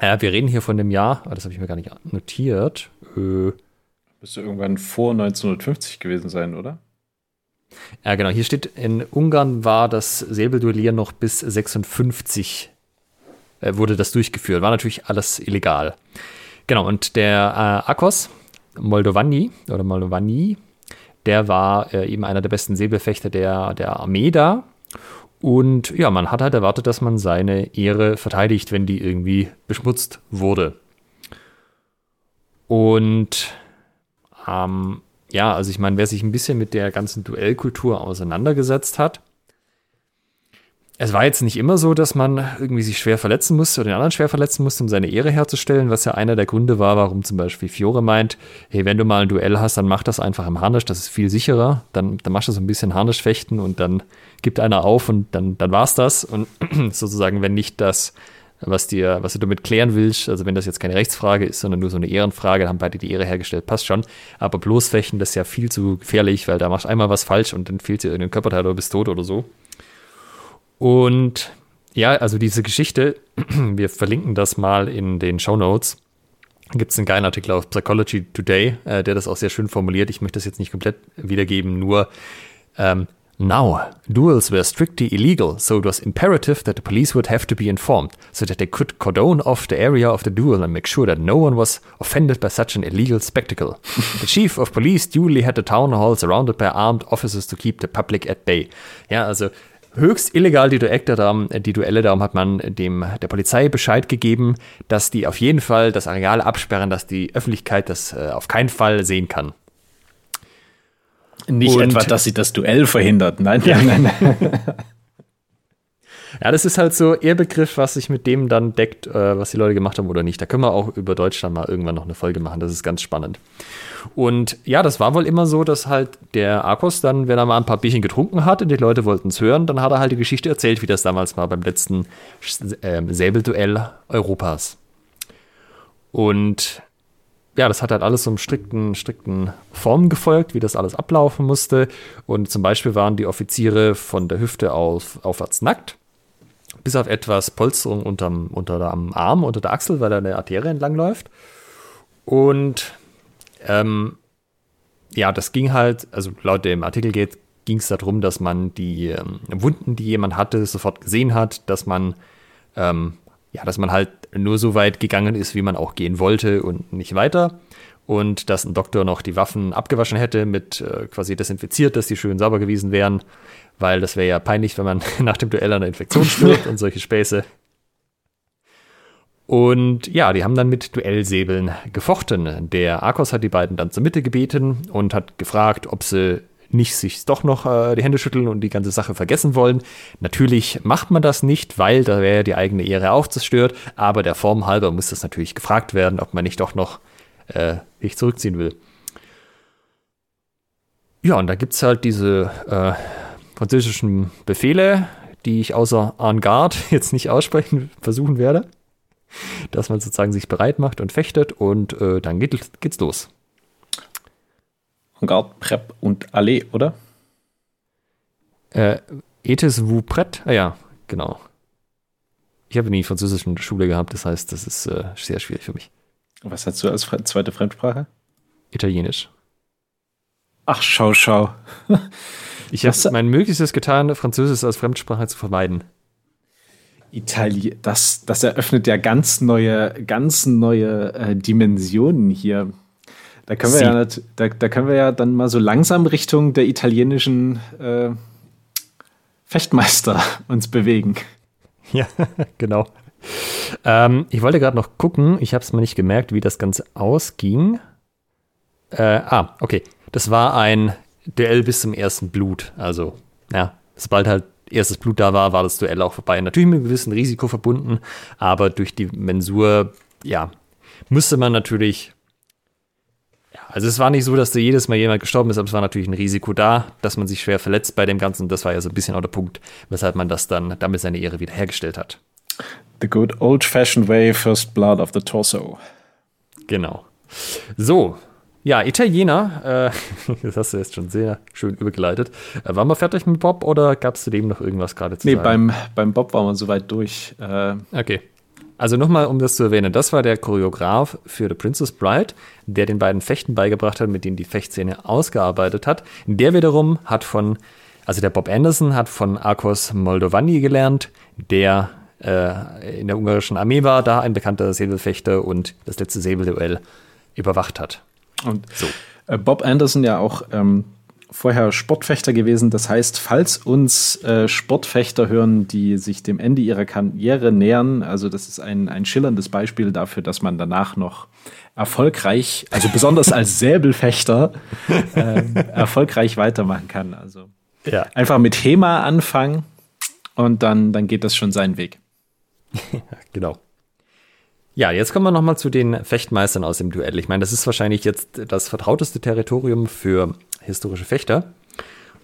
Äh, wir reden hier von dem Jahr, ah, das habe ich mir gar nicht notiert. Äh, Müsste irgendwann vor 1950 gewesen sein, oder? Ja, genau. Hier steht, in Ungarn war das Säbelduellieren noch bis 56 äh, wurde das durchgeführt. War natürlich alles illegal. Genau, und der äh, Akos Moldovani oder Moldovani, der war äh, eben einer der besten Säbelfechter der, der Armee da. Und ja, man hat halt erwartet, dass man seine Ehre verteidigt, wenn die irgendwie beschmutzt wurde. Und ähm, ja, also ich meine, wer sich ein bisschen mit der ganzen Duellkultur auseinandergesetzt hat, es war jetzt nicht immer so, dass man irgendwie sich schwer verletzen musste oder den anderen schwer verletzen musste, um seine Ehre herzustellen, was ja einer der Gründe war, warum zum Beispiel Fiore meint, hey, wenn du mal ein Duell hast, dann mach das einfach im Harnisch, das ist viel sicherer. Dann, dann machst du so ein bisschen Harnischfechten und dann gibt einer auf und dann, dann war's das. Und sozusagen, wenn nicht das, was dir, was du damit klären willst, also wenn das jetzt keine Rechtsfrage ist, sondern nur so eine Ehrenfrage, dann haben beide die Ehre hergestellt, passt schon. Aber bloß fechten, das ist ja viel zu gefährlich, weil da machst du einmal was falsch und dann fehlt dir irgendein Körperteil oder bist tot oder so. Und ja, also diese Geschichte, wir verlinken das mal in den Show Notes. Gibt es einen geilen Artikel auf Psychology Today, äh, der das auch sehr schön formuliert. Ich möchte das jetzt nicht komplett wiedergeben, nur ähm, Now, duels were strictly illegal, so it was imperative that the police would have to be informed, so that they could cordon off the area of the duel and make sure that no one was offended by such an illegal spectacle. the chief of police duly had the town hall surrounded by armed officers to keep the public at bay. Ja, also höchst illegal die, Duelle, darum, die Duelle. Darum hat man dem, der Polizei Bescheid gegeben, dass die auf jeden Fall das Areal absperren, dass die Öffentlichkeit das äh, auf keinen Fall sehen kann. Nicht Und, etwa, dass sie das Duell verhindert. Nein, ja. nein, nein. Ja, das ist halt so ihr Begriff, was sich mit dem dann deckt, äh, was die Leute gemacht haben oder nicht. Da können wir auch über Deutschland mal irgendwann noch eine Folge machen. Das ist ganz spannend. Und ja, das war wohl immer so, dass halt der Arkos dann, wenn er mal ein paar Bierchen getrunken hat und die Leute wollten es hören, dann hat er halt die Geschichte erzählt, wie das damals war beim letzten äh, Säbelduell Europas. Und ja, das hat halt alles so einem strikten, strikten Formen gefolgt, wie das alles ablaufen musste. Und zum Beispiel waren die Offiziere von der Hüfte auf, aufwärts nackt bis auf etwas Polsterung unterm, unter dem Arm, unter der Achsel, weil da eine Arterie entlang läuft. Und ähm, ja, das ging halt, also laut dem Artikel geht, ging es darum, dass man die ähm, Wunden, die jemand hatte, sofort gesehen hat, dass man ähm, ja, dass man halt nur so weit gegangen ist, wie man auch gehen wollte und nicht weiter. Und dass ein Doktor noch die Waffen abgewaschen hätte, mit äh, quasi desinfiziert, dass die schön sauber gewesen wären weil das wäre ja peinlich, wenn man nach dem Duell an einer Infektion stirbt und solche Späße. Und ja, die haben dann mit Duellsäbeln gefochten. Der Arkos hat die beiden dann zur Mitte gebeten und hat gefragt, ob sie nicht sich doch noch äh, die Hände schütteln und die ganze Sache vergessen wollen. Natürlich macht man das nicht, weil da wäre die eigene Ehre auch zerstört, aber der Form halber muss das natürlich gefragt werden, ob man nicht doch noch äh, sich zurückziehen will. Ja, und da gibt es halt diese äh, französischen Befehle, die ich außer en garde jetzt nicht aussprechen versuchen werde. Dass man sozusagen sich bereit macht und fechtet und äh, dann geht, geht's los. En garde, Prep und Allez, oder? Äh, Etes vous prêt? Ah ja, genau. Ich habe nie Französisch in der Schule gehabt, das heißt, das ist äh, sehr schwierig für mich. Was hast du als zweite Fremdsprache? Italienisch. Ach, schau, schau. Ich habe mein Möglichstes getan, Französisch als Fremdsprache zu vermeiden. Italien, das, das eröffnet ja ganz neue, ganz neue äh, Dimensionen hier. Da können, wir ja, da, da, können wir ja dann mal so langsam Richtung der italienischen äh, Fechtmeister uns bewegen. Ja, genau. Ähm, ich wollte gerade noch gucken, ich habe es mir nicht gemerkt, wie das Ganze ausging. Äh, ah, okay. Das war ein Duell bis zum ersten Blut. Also, ja, sobald halt erstes Blut da war, war das Duell auch vorbei. Natürlich mit einem gewissen Risiko verbunden, aber durch die Mensur, ja, musste man natürlich, Also es war nicht so, dass da jedes Mal jemand gestorben ist, aber es war natürlich ein Risiko da, dass man sich schwer verletzt bei dem Ganzen. Das war ja so ein bisschen auch der Punkt, weshalb man das dann damit seine Ehre wiederhergestellt hat. The good old-fashioned way, first blood of the torso. Genau. So, ja, Italiener, äh, das hast du jetzt schon sehr schön übergeleitet. Äh, waren wir fertig mit Bob oder gab es zu dem noch irgendwas gerade zu nee, sagen? beim, beim Bob waren wir soweit durch. Äh, okay. Also nochmal, um das zu erwähnen, das war der Choreograf für The Princess Bride, der den beiden Fechten beigebracht hat, mit denen die Fechtszene ausgearbeitet hat. Der wiederum hat von, also der Bob Anderson hat von Akos Moldovani gelernt, der äh, in der ungarischen Armee war, da ein bekannter Säbelfechter und das letzte Säbelduell überwacht hat. Und so. Bob Anderson ja auch ähm, vorher Sportfechter gewesen. Das heißt, falls uns äh, Sportfechter hören, die sich dem Ende ihrer Karriere nähern, also das ist ein, ein schillerndes Beispiel dafür, dass man danach noch erfolgreich, also besonders als Säbelfechter, äh, erfolgreich weitermachen kann. Also ja. einfach mit HEMA anfangen und dann, dann geht das schon seinen Weg. genau. Ja, jetzt kommen wir nochmal zu den Fechtmeistern aus dem Duell. Ich meine, das ist wahrscheinlich jetzt das vertrauteste Territorium für historische Fechter.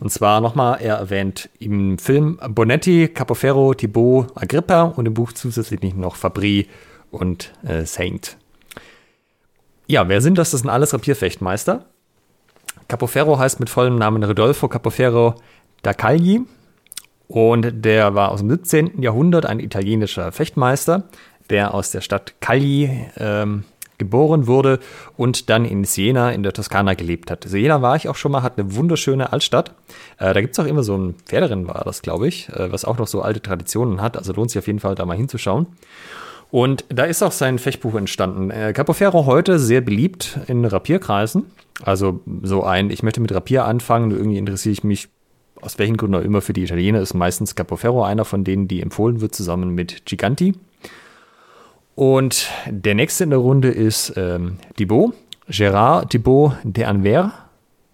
Und zwar nochmal, er erwähnt im Film Bonetti, Capoferro, Thibaut, Agrippa und im Buch zusätzlich noch Fabri und äh, Saint. Ja, wer sind das? Das sind alles Rapierfechtmeister. Capoferro heißt mit vollem Namen Rodolfo Capoferro da Cagli und der war aus dem 17. Jahrhundert ein italienischer Fechtmeister, der aus der Stadt Cagli ähm, geboren wurde und dann in Siena in der Toskana gelebt hat. Siena war ich auch schon mal, hat eine wunderschöne Altstadt. Äh, da gibt es auch immer so ein Pferderennen, war das, glaube ich, äh, was auch noch so alte Traditionen hat. Also lohnt sich auf jeden Fall, da mal hinzuschauen. Und da ist auch sein Fechtbuch entstanden. Äh, Capoferro heute sehr beliebt in Rapierkreisen. Also so ein, ich möchte mit Rapier anfangen, irgendwie interessiere ich mich aus welchen Gründen auch immer für die Italiener, ist meistens Capoferro einer von denen, die empfohlen wird, zusammen mit Giganti. Und der nächste in der Runde ist ähm, Thibaut, Gérard Thibaut de Anvers.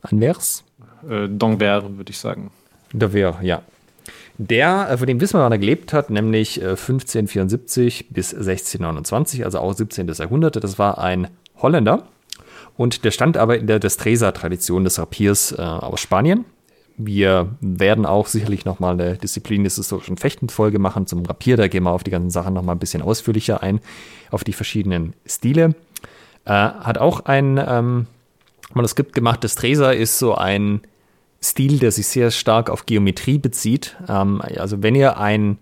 Anvers? Äh, D'Anvers, würde ich sagen. D'Anvers, ja. Der, äh, von dem wissen wir, wann er gelebt hat, nämlich 1574 äh, bis 1629, also auch 17. Jahrhundert. Das war ein Holländer. Und der stand aber in der Destresa-Tradition des Rapiers äh, aus Spanien. Wir werden auch sicherlich nochmal eine Disziplin des historischen Fechtens Folge machen zum Rapier. Da gehen wir auf die ganzen Sachen nochmal ein bisschen ausführlicher ein, auf die verschiedenen Stile. Äh, hat auch ein ähm, Manuskript gemacht. Das Treser ist so ein Stil, der sich sehr stark auf Geometrie bezieht. Ähm, also wenn ihr ein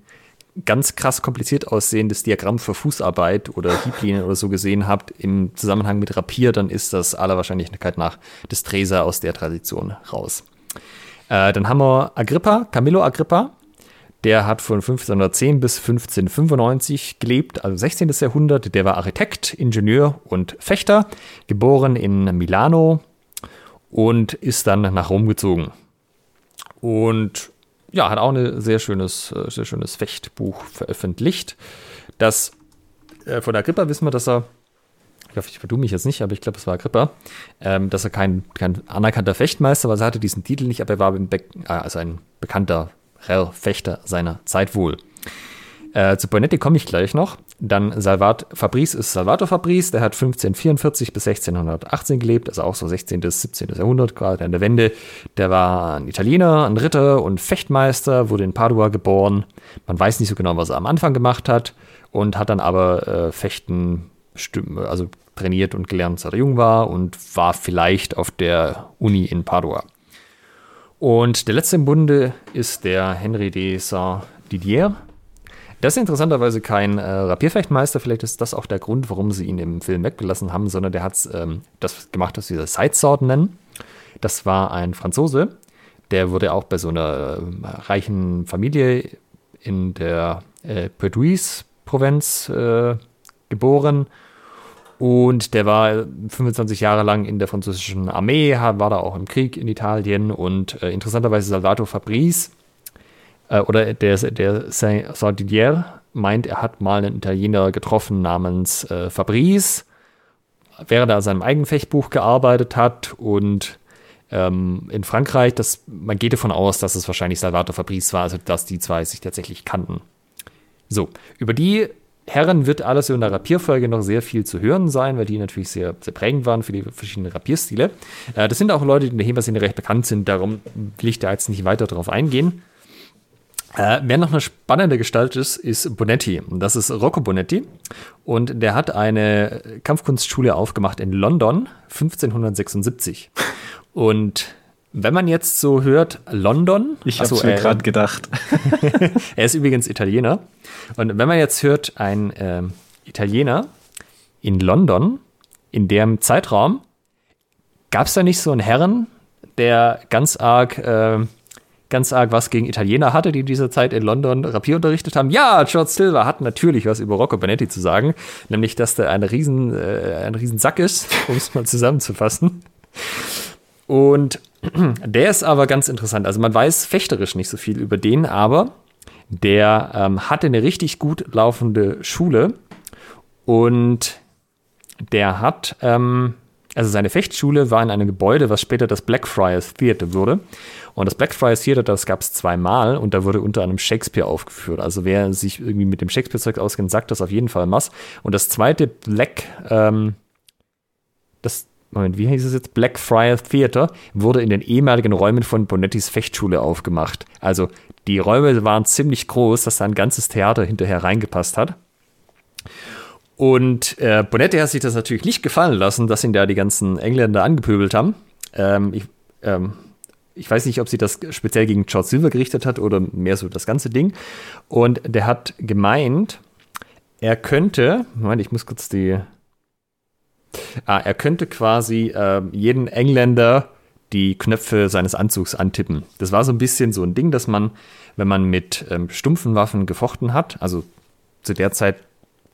ganz krass kompliziert aussehendes Diagramm für Fußarbeit oder Hieblinien oder so gesehen habt im Zusammenhang mit Rapier, dann ist das aller Wahrscheinlichkeit nach des Treser aus der Tradition raus. Äh, dann haben wir Agrippa, Camillo Agrippa. Der hat von 1510 bis 1595 gelebt, also 16. Jahrhundert. Der war Architekt, Ingenieur und Fechter, geboren in Milano und ist dann nach Rom gezogen. Und ja, hat auch ein sehr schönes, äh, sehr schönes Fechtbuch veröffentlicht. Das äh, von Agrippa wissen wir, dass er ich hoffe, ich vertue mich jetzt nicht, aber ich glaube, es war Agrippa, ähm, dass er kein, kein anerkannter Fechtmeister war. Er hatte diesen Titel nicht, aber er war äh, also ein bekannter Fechter seiner Zeit wohl. Äh, zu Bonetti komme ich gleich noch. Dann Salvat Fabrice ist Salvator Fabrice, der hat 1544 bis 1618 gelebt, also auch so 16. bis 17. Jahrhundert, gerade an der Wende. Der war ein Italiener, ein Ritter und Fechtmeister, wurde in Padua geboren. Man weiß nicht so genau, was er am Anfang gemacht hat und hat dann aber äh, Fechten also trainiert und gelernt, seit er jung war und war vielleicht auf der Uni in Padua. Und der letzte im Bunde ist der Henri de Saint-Didier. Das ist interessanterweise kein äh, Rapierfechtmeister, vielleicht ist das auch der Grund, warum sie ihn im Film weggelassen haben, sondern der hat ähm, das gemacht, was wir Sidesword nennen. Das war ein Franzose, der wurde auch bei so einer äh, reichen Familie in der äh, Perduis-Provinz äh, geboren und der war 25 Jahre lang in der französischen Armee, war da auch im Krieg in Italien und äh, interessanterweise Salvator Fabrice äh, oder der, der Saint-Didier meint, er hat mal einen Italiener getroffen namens äh, Fabrice, während er an seinem eigenen Fechtbuch gearbeitet hat und ähm, in Frankreich, das, man geht davon aus, dass es wahrscheinlich Salvator Fabrice war, also dass die zwei sich tatsächlich kannten. So, über die Herren wird alles in der Rapierfolge noch sehr viel zu hören sein, weil die natürlich sehr, sehr prägend waren für die verschiedenen Rapierstile. Äh, das sind auch Leute, die in der HEMA-Szene recht bekannt sind, darum will ich da jetzt nicht weiter drauf eingehen. Äh, wer noch eine spannende Gestalt ist, ist Bonetti. Das ist Rocco Bonetti. Und der hat eine Kampfkunstschule aufgemacht in London 1576. Und wenn man jetzt so hört, London. Ich habe mir gerade gedacht. er ist übrigens Italiener. Und wenn man jetzt hört, ein äh, Italiener in London, in dem Zeitraum, gab es da nicht so einen Herren, der ganz arg, äh, ganz arg was gegen Italiener hatte, die in dieser Zeit in London Rapier unterrichtet haben? Ja, George Silver hat natürlich was über Rocco Benetti zu sagen, nämlich, dass der ein riesen, äh, ein riesen Sack ist, um es mal zusammenzufassen. Und der ist aber ganz interessant. Also man weiß fechterisch nicht so viel über den, aber der ähm, hatte eine richtig gut laufende Schule und der hat, ähm, also seine Fechtschule war in einem Gebäude, was später das Blackfriars Theater wurde. Und das Blackfriars Theater, das gab es zweimal und da wurde unter anderem Shakespeare aufgeführt. Also wer sich irgendwie mit dem Shakespeare-Zeug auskennt, sagt das auf jeden Fall was. Und das zweite Black, ähm, das Moment, wie hieß es jetzt? Blackfriars Theater wurde in den ehemaligen Räumen von Bonettis Fechtschule aufgemacht. Also die Räume waren ziemlich groß, dass da ein ganzes Theater hinterher reingepasst hat. Und äh, Bonetti hat sich das natürlich nicht gefallen lassen, dass ihn da die ganzen Engländer angepöbelt haben. Ähm, ich, ähm, ich weiß nicht, ob sie das speziell gegen George Silver gerichtet hat oder mehr so das ganze Ding. Und der hat gemeint, er könnte, Moment, ich muss kurz die, Ah, er könnte quasi äh, jeden Engländer die Knöpfe seines Anzugs antippen. Das war so ein bisschen so ein Ding, dass man, wenn man mit ähm, stumpfen Waffen gefochten hat, also zu der Zeit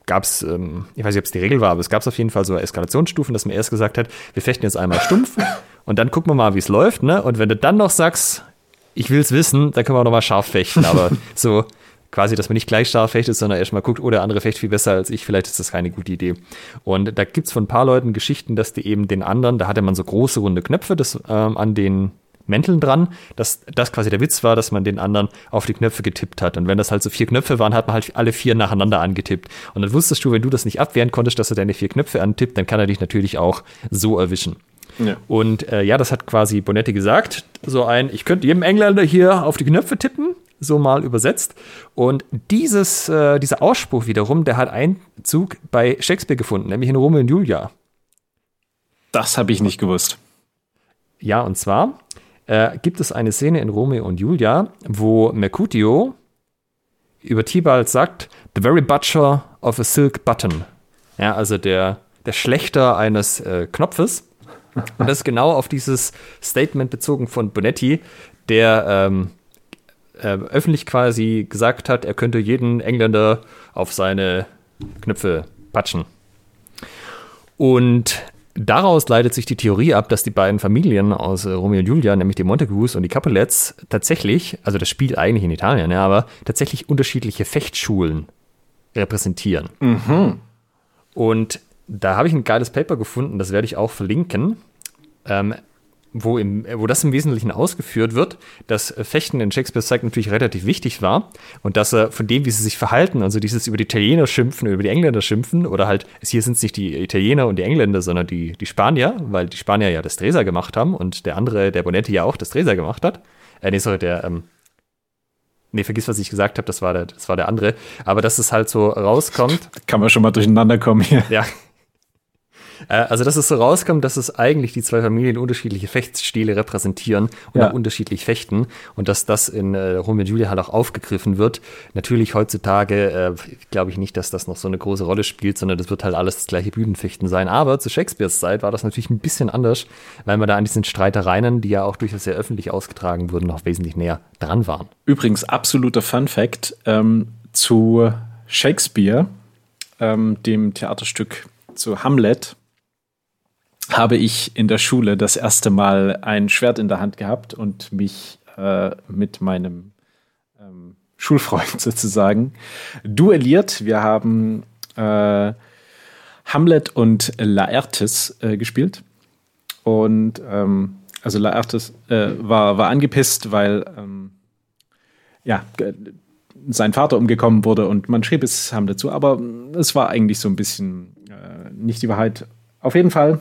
gab es, ähm, ich weiß nicht, ob es die Regel war, aber es gab es auf jeden Fall so Eskalationsstufen, dass man erst gesagt hat, wir fechten jetzt einmal stumpf und dann gucken wir mal, wie es läuft, ne? Und wenn du dann noch sagst, ich will es wissen, dann können wir auch noch mal scharf fechten, aber so quasi, dass man nicht gleich stark fechtet, sondern erstmal guckt, oh, der andere fecht viel besser als ich, vielleicht ist das keine gute Idee. Und da gibt es von ein paar Leuten Geschichten, dass die eben den anderen, da hatte man so große runde Knöpfe das, ähm, an den Mänteln dran, dass das quasi der Witz war, dass man den anderen auf die Knöpfe getippt hat. Und wenn das halt so vier Knöpfe waren, hat man halt alle vier nacheinander angetippt. Und dann wusstest du, wenn du das nicht abwehren konntest, dass er deine vier Knöpfe antippt, dann kann er dich natürlich auch so erwischen. Ja. Und äh, ja, das hat quasi Bonetti gesagt. So ein, ich könnte jedem Engländer hier auf die Knöpfe tippen so mal übersetzt. Und dieses, äh, dieser Ausspruch wiederum, der hat Einzug bei Shakespeare gefunden, nämlich in Romeo und Julia. Das habe ich nicht gewusst. Ja, und zwar äh, gibt es eine Szene in Romeo und Julia, wo Mercutio über Tibalt sagt, The very butcher of a silk button. Ja, also der, der Schlechter eines äh, Knopfes. Und das ist genau auf dieses Statement bezogen von Bonetti, der ähm, äh, öffentlich quasi gesagt hat, er könnte jeden Engländer auf seine Knöpfe patschen. Und daraus leitet sich die Theorie ab, dass die beiden Familien aus äh, Romeo und Julia, nämlich die Montagues und die Capulets, tatsächlich, also das spielt eigentlich in Italien, ja, aber tatsächlich unterschiedliche Fechtschulen repräsentieren. Mhm. Und da habe ich ein geiles Paper gefunden, das werde ich auch verlinken. Ähm, wo, im, wo das im Wesentlichen ausgeführt wird, dass Fechten in Shakespeares Zeit natürlich relativ wichtig war und dass er von dem, wie sie sich verhalten, also dieses über die Italiener schimpfen, über die Engländer schimpfen oder halt, hier sind es nicht die Italiener und die Engländer, sondern die, die Spanier, weil die Spanier ja das Dresa gemacht haben und der andere, der Bonetti ja auch das Dresa gemacht hat. Äh, nee, sorry, der, ähm, Nee, vergiss, was ich gesagt habe, das war der, das war der andere. Aber dass es halt so rauskommt. Kann man schon mal durcheinander kommen hier. Ja, äh, also, dass es so rauskommt, dass es eigentlich die zwei Familien unterschiedliche Fechtsstile repräsentieren und ja. auch unterschiedlich fechten und dass das in äh, Romeo und Julia halt auch aufgegriffen wird. Natürlich heutzutage äh, glaube ich nicht, dass das noch so eine große Rolle spielt, sondern das wird halt alles das gleiche Bühnenfechten sein. Aber zu Shakespeares Zeit war das natürlich ein bisschen anders, weil man da an diesen Streitereien, die ja auch durchaus sehr öffentlich ausgetragen wurden, noch wesentlich näher dran waren. Übrigens, absoluter Fun Fact ähm, zu Shakespeare, ähm, dem Theaterstück zu Hamlet habe ich in der Schule das erste Mal ein Schwert in der Hand gehabt und mich äh, mit meinem ähm, Schulfreund sozusagen duelliert. Wir haben äh, Hamlet und Laertes äh, gespielt. Und ähm, also Laertes äh, war, war angepisst, weil ähm, ja, sein Vater umgekommen wurde und man schrieb es Hamlet zu, aber es war eigentlich so ein bisschen äh, nicht die Wahrheit. Auf jeden Fall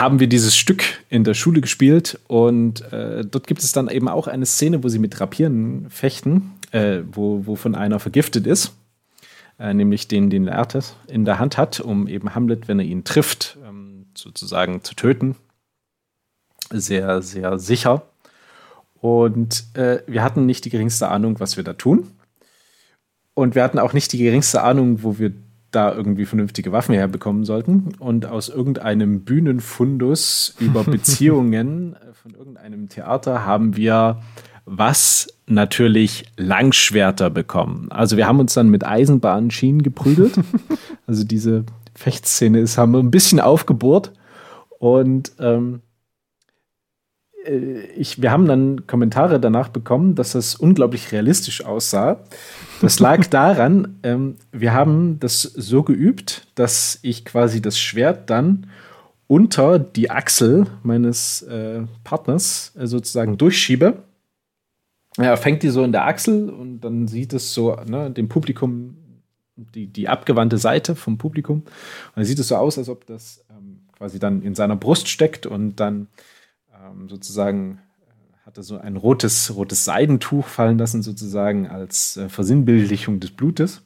haben wir dieses Stück in der Schule gespielt und äh, dort gibt es dann eben auch eine Szene, wo sie mit Rapieren fechten, äh, wo, von einer vergiftet ist, äh, nämlich den, den Laertes in der Hand hat, um eben Hamlet, wenn er ihn trifft, ähm, sozusagen zu töten. Sehr, sehr sicher. Und äh, wir hatten nicht die geringste Ahnung, was wir da tun. Und wir hatten auch nicht die geringste Ahnung, wo wir da irgendwie vernünftige Waffen herbekommen sollten. Und aus irgendeinem Bühnenfundus über Beziehungen äh, von irgendeinem Theater haben wir was natürlich Langschwerter bekommen. Also wir haben uns dann mit Eisenbahnschienen geprügelt. also diese Fechtszene ist, haben wir ein bisschen aufgebohrt. Und ähm, äh, ich, wir haben dann Kommentare danach bekommen, dass das unglaublich realistisch aussah. Das lag daran, ähm, wir haben das so geübt, dass ich quasi das Schwert dann unter die Achsel meines äh, Partners äh, sozusagen durchschiebe. Er fängt die so in der Achsel und dann sieht es so ne, dem Publikum die, die abgewandte Seite vom Publikum. Und dann sieht es so aus, als ob das ähm, quasi dann in seiner Brust steckt und dann sozusagen hatte so ein rotes, rotes Seidentuch fallen lassen, sozusagen als äh, Versinnbildlichung des Blutes.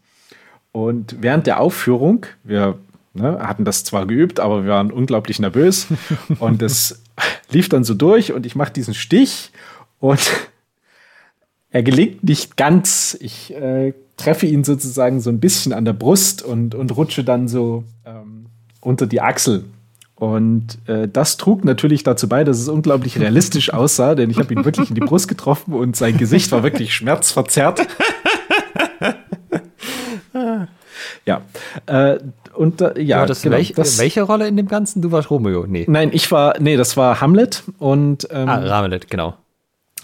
Und während der Aufführung, wir ne, hatten das zwar geübt, aber wir waren unglaublich nervös. und es lief dann so durch und ich mache diesen Stich und er gelingt nicht ganz. Ich äh, treffe ihn sozusagen so ein bisschen an der Brust und, und rutsche dann so ähm, unter die Achsel und äh, das trug natürlich dazu bei, dass es unglaublich realistisch aussah, denn ich habe ihn wirklich in die Brust getroffen und sein Gesicht war wirklich schmerzverzerrt. ja. Äh, und äh, ja, das genau, welch, das, welche Rolle in dem Ganzen? Du warst Romeo? Nee. Nein, ich war, nee, das war Hamlet und ähm, Ah, Hamlet, genau.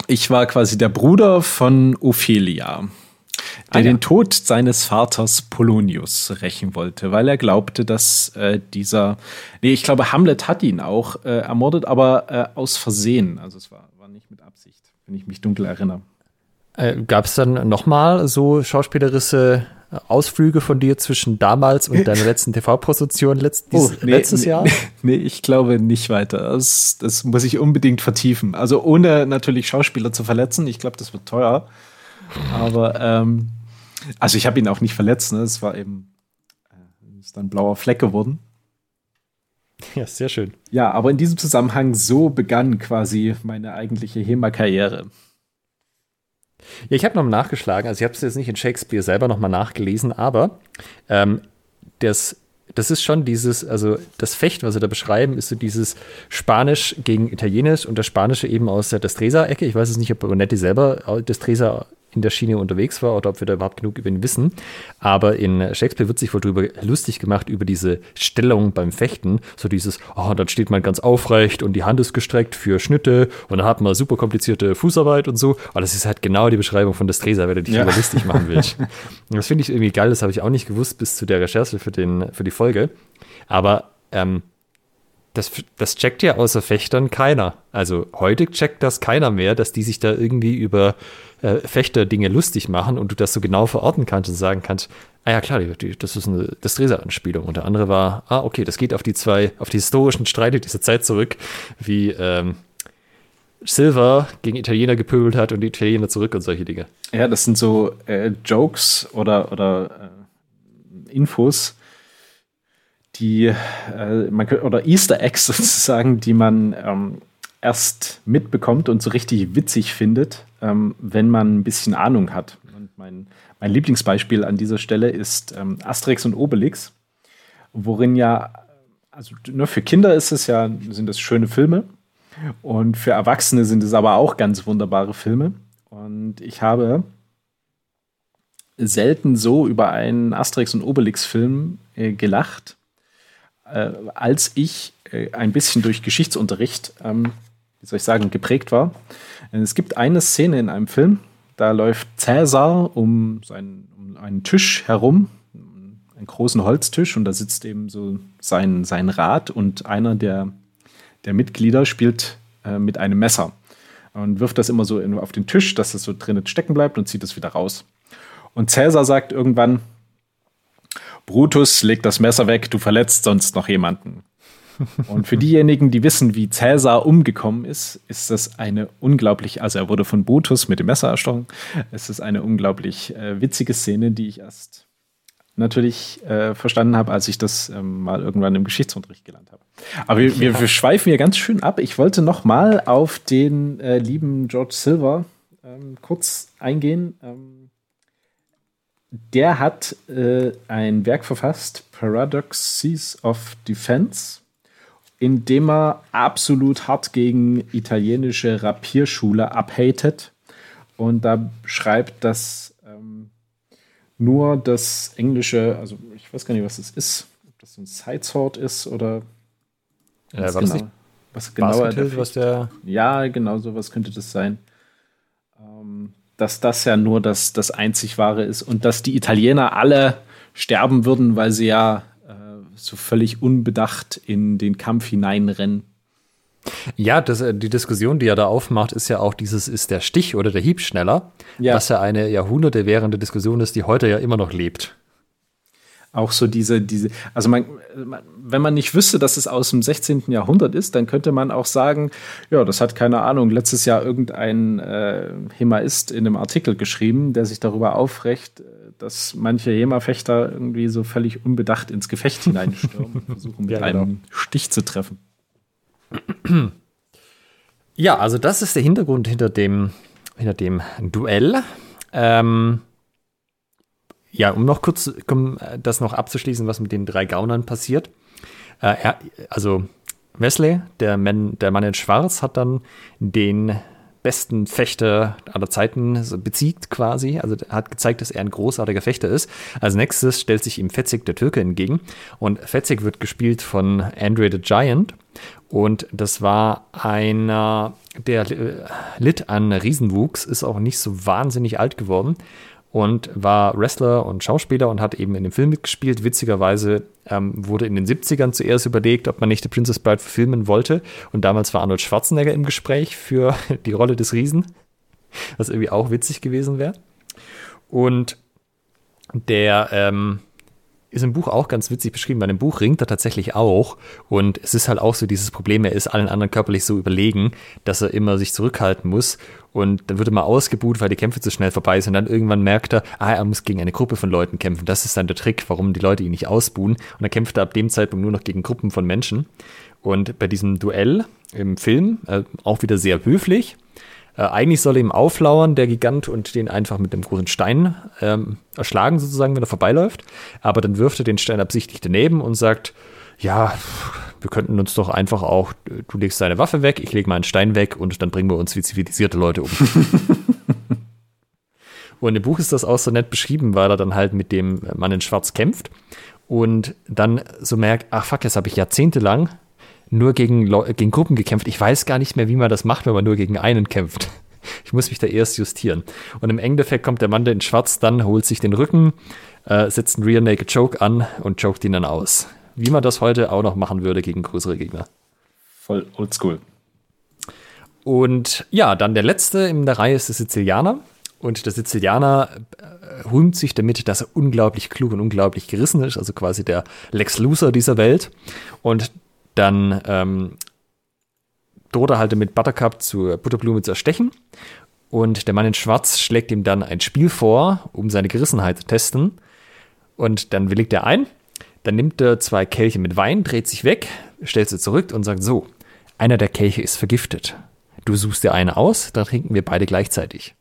Ich war quasi der Bruder von Ophelia der ah, ja. den Tod seines Vaters Polonius rächen wollte, weil er glaubte, dass äh, dieser, nee, ich glaube, Hamlet hat ihn auch äh, ermordet, aber äh, aus Versehen. Also es war, war nicht mit Absicht, wenn ich mich dunkel erinnere. Äh, Gab es dann nochmal so schauspielerische Ausflüge von dir zwischen damals und deiner letzten TV-Produktion letzt, oh, nee, letztes nee, Jahr? Nee, ich glaube nicht weiter. Das, das muss ich unbedingt vertiefen. Also ohne natürlich Schauspieler zu verletzen. Ich glaube, das wird teuer. Aber ähm, also ich habe ihn auch nicht verletzt, ne? Es war eben, äh, ist dann blauer Fleck geworden. Ja, sehr schön. Ja, aber in diesem Zusammenhang so begann quasi meine eigentliche HEMA-Karriere. Ja, ich habe nochmal nachgeschlagen, also ich habe es jetzt nicht in Shakespeare selber nochmal nachgelesen, aber ähm, das, das ist schon dieses, also das Fechten, was sie da beschreiben, ist so dieses Spanisch gegen Italienisch und das Spanische eben aus der Destresa-Ecke. Ich weiß es nicht, ob Bonetti selber Destresa in der Schiene unterwegs war oder ob wir da überhaupt genug über ihn wissen. Aber in Shakespeare wird sich wohl darüber lustig gemacht, über diese Stellung beim Fechten. So dieses, oh, dann steht man ganz aufrecht und die Hand ist gestreckt für Schnitte und dann hat man super komplizierte Fußarbeit und so. Aber das ist halt genau die Beschreibung von Destresa, wenn du dich ja. über lustig machen willst. das finde ich irgendwie geil, das habe ich auch nicht gewusst bis zu der Recherche für, den, für die Folge. Aber ähm, das, das checkt ja außer Fechtern keiner. Also heute checkt das keiner mehr, dass die sich da irgendwie über äh, Fechter-Dinge lustig machen und du das so genau verorten kannst und sagen kannst, ah ja klar, die, das ist eine Destresa-Anspielung. Und der andere war, ah okay, das geht auf die zwei, auf die historischen Streite dieser Zeit zurück, wie ähm, Silver gegen Italiener gepöbelt hat und die Italiener zurück und solche Dinge. Ja, das sind so äh, Jokes oder, oder äh, Infos, die äh, man oder Easter Eggs sozusagen, die man ähm, erst mitbekommt und so richtig witzig findet, ähm, wenn man ein bisschen Ahnung hat. Und mein, mein Lieblingsbeispiel an dieser Stelle ist ähm, Asterix und Obelix, worin ja, also nur ne, für Kinder ist es ja, sind das schöne Filme und für Erwachsene sind es aber auch ganz wunderbare Filme. Und ich habe selten so über einen Asterix und Obelix-Film äh, gelacht, äh, als ich äh, ein bisschen durch Geschichtsunterricht ähm, wie soll ich sagen, geprägt war. Es gibt eine Szene in einem Film, da läuft Cäsar um, seinen, um einen Tisch herum, einen großen Holztisch, und da sitzt eben so sein, sein Rat und einer der, der Mitglieder spielt äh, mit einem Messer. und wirft das immer so in, auf den Tisch, dass es so drinnen stecken bleibt und zieht es wieder raus. Und Cäsar sagt irgendwann, Brutus, leg das Messer weg, du verletzt sonst noch jemanden. Und für diejenigen, die wissen, wie Cäsar umgekommen ist, ist das eine unglaublich, also er wurde von Brutus mit dem Messer erstochen. Es ist eine unglaublich äh, witzige Szene, die ich erst natürlich äh, verstanden habe, als ich das ähm, mal irgendwann im Geschichtsunterricht gelernt habe. Aber wir, wir, wir, schweifen hier ganz schön ab. Ich wollte noch mal auf den äh, lieben George Silver ähm, kurz eingehen. Ähm, der hat äh, ein Werk verfasst, Paradoxes of Defense, in dem er absolut hart gegen italienische Rapierschule abhatet. Und da schreibt, dass ähm, nur das englische, also ich weiß gar nicht, was das ist, ob das so ein Sidesword ist oder äh, was, genau, was genauer der, was der Ja, genau so was könnte das sein. Ähm, dass das ja nur das, das einzig wahre ist und dass die Italiener alle sterben würden, weil sie ja äh, so völlig unbedacht in den Kampf hineinrennen. Ja, das, äh, die Diskussion, die er da aufmacht, ist ja auch dieses, ist der Stich oder der Hieb schneller? Ja. Was ja eine Jahrhunderte währende Diskussion ist, die heute ja immer noch lebt auch so diese, diese, also man, wenn man nicht wüsste, dass es aus dem 16. Jahrhundert ist, dann könnte man auch sagen, ja, das hat keine Ahnung, letztes Jahr irgendein äh, Hemaist in einem Artikel geschrieben, der sich darüber aufrecht, dass manche Hema-Fechter irgendwie so völlig unbedacht ins Gefecht hineinstürmen und versuchen, mit ja, genau. einem Stich zu treffen. Ja, also das ist der Hintergrund hinter dem, hinter dem Duell. Ähm, ja, um noch kurz um das noch abzuschließen, was mit den drei Gaunern passiert. Äh, er, also Wesley, der Mann, der Mann in Schwarz, hat dann den besten Fechter aller Zeiten bezieht quasi. Also hat gezeigt, dass er ein großartiger Fechter ist. Als nächstes stellt sich ihm Fetzig der Türke entgegen. Und Fetzig wird gespielt von Andre the Giant. Und das war einer, der äh, litt an Riesenwuchs, ist auch nicht so wahnsinnig alt geworden und war Wrestler und Schauspieler und hat eben in dem Film mitgespielt. Witzigerweise ähm, wurde in den 70ern zuerst überlegt, ob man nicht The Princess Bride verfilmen wollte. Und damals war Arnold Schwarzenegger im Gespräch für die Rolle des Riesen, was irgendwie auch witzig gewesen wäre. Und der ähm, ist im Buch auch ganz witzig beschrieben. Bei dem Buch ringt er tatsächlich auch. Und es ist halt auch so dieses Problem, er ist allen anderen körperlich so überlegen, dass er immer sich zurückhalten muss. Und dann wird er mal ausgebuht, weil die Kämpfe zu schnell vorbei sind. Und dann irgendwann merkt er, ah, er muss gegen eine Gruppe von Leuten kämpfen. Das ist dann der Trick, warum die Leute ihn nicht ausbuhen. Und dann kämpft er ab dem Zeitpunkt nur noch gegen Gruppen von Menschen. Und bei diesem Duell im Film, äh, auch wieder sehr höflich, äh, eigentlich soll er ihm auflauern, der Gigant, und den einfach mit einem großen Stein ähm, erschlagen, sozusagen, wenn er vorbeiläuft. Aber dann wirft er den Stein absichtlich daneben und sagt, ja, wir könnten uns doch einfach auch, du legst deine Waffe weg, ich lege meinen Stein weg und dann bringen wir uns wie zivilisierte Leute um. und im Buch ist das auch so nett beschrieben, weil er dann halt mit dem Mann in Schwarz kämpft und dann so merkt, ach fuck, jetzt habe ich jahrzehntelang nur gegen, gegen Gruppen gekämpft. Ich weiß gar nicht mehr, wie man das macht, wenn man nur gegen einen kämpft. Ich muss mich da erst justieren. Und im Endeffekt kommt der Mann in Schwarz dann, holt sich den Rücken, äh, setzt einen Rear Naked Choke an und choked ihn dann aus. Wie man das heute auch noch machen würde gegen größere Gegner. Voll oldschool. Und ja, dann der letzte in der Reihe ist der Sizilianer. Und der Sizilianer äh, rühmt sich damit, dass er unglaublich klug und unglaublich gerissen ist, also quasi der Lex Luthor dieser Welt. Und dann ähm, droht er halt mit Buttercup zur Butterblume zu erstechen. Und der Mann in Schwarz schlägt ihm dann ein Spiel vor, um seine Gerissenheit zu testen. Und dann willigt er ein. Dann nimmt er zwei Kelche mit Wein, dreht sich weg, stellt sie zurück und sagt: So, einer der Kelche ist vergiftet. Du suchst dir eine aus, dann trinken wir beide gleichzeitig.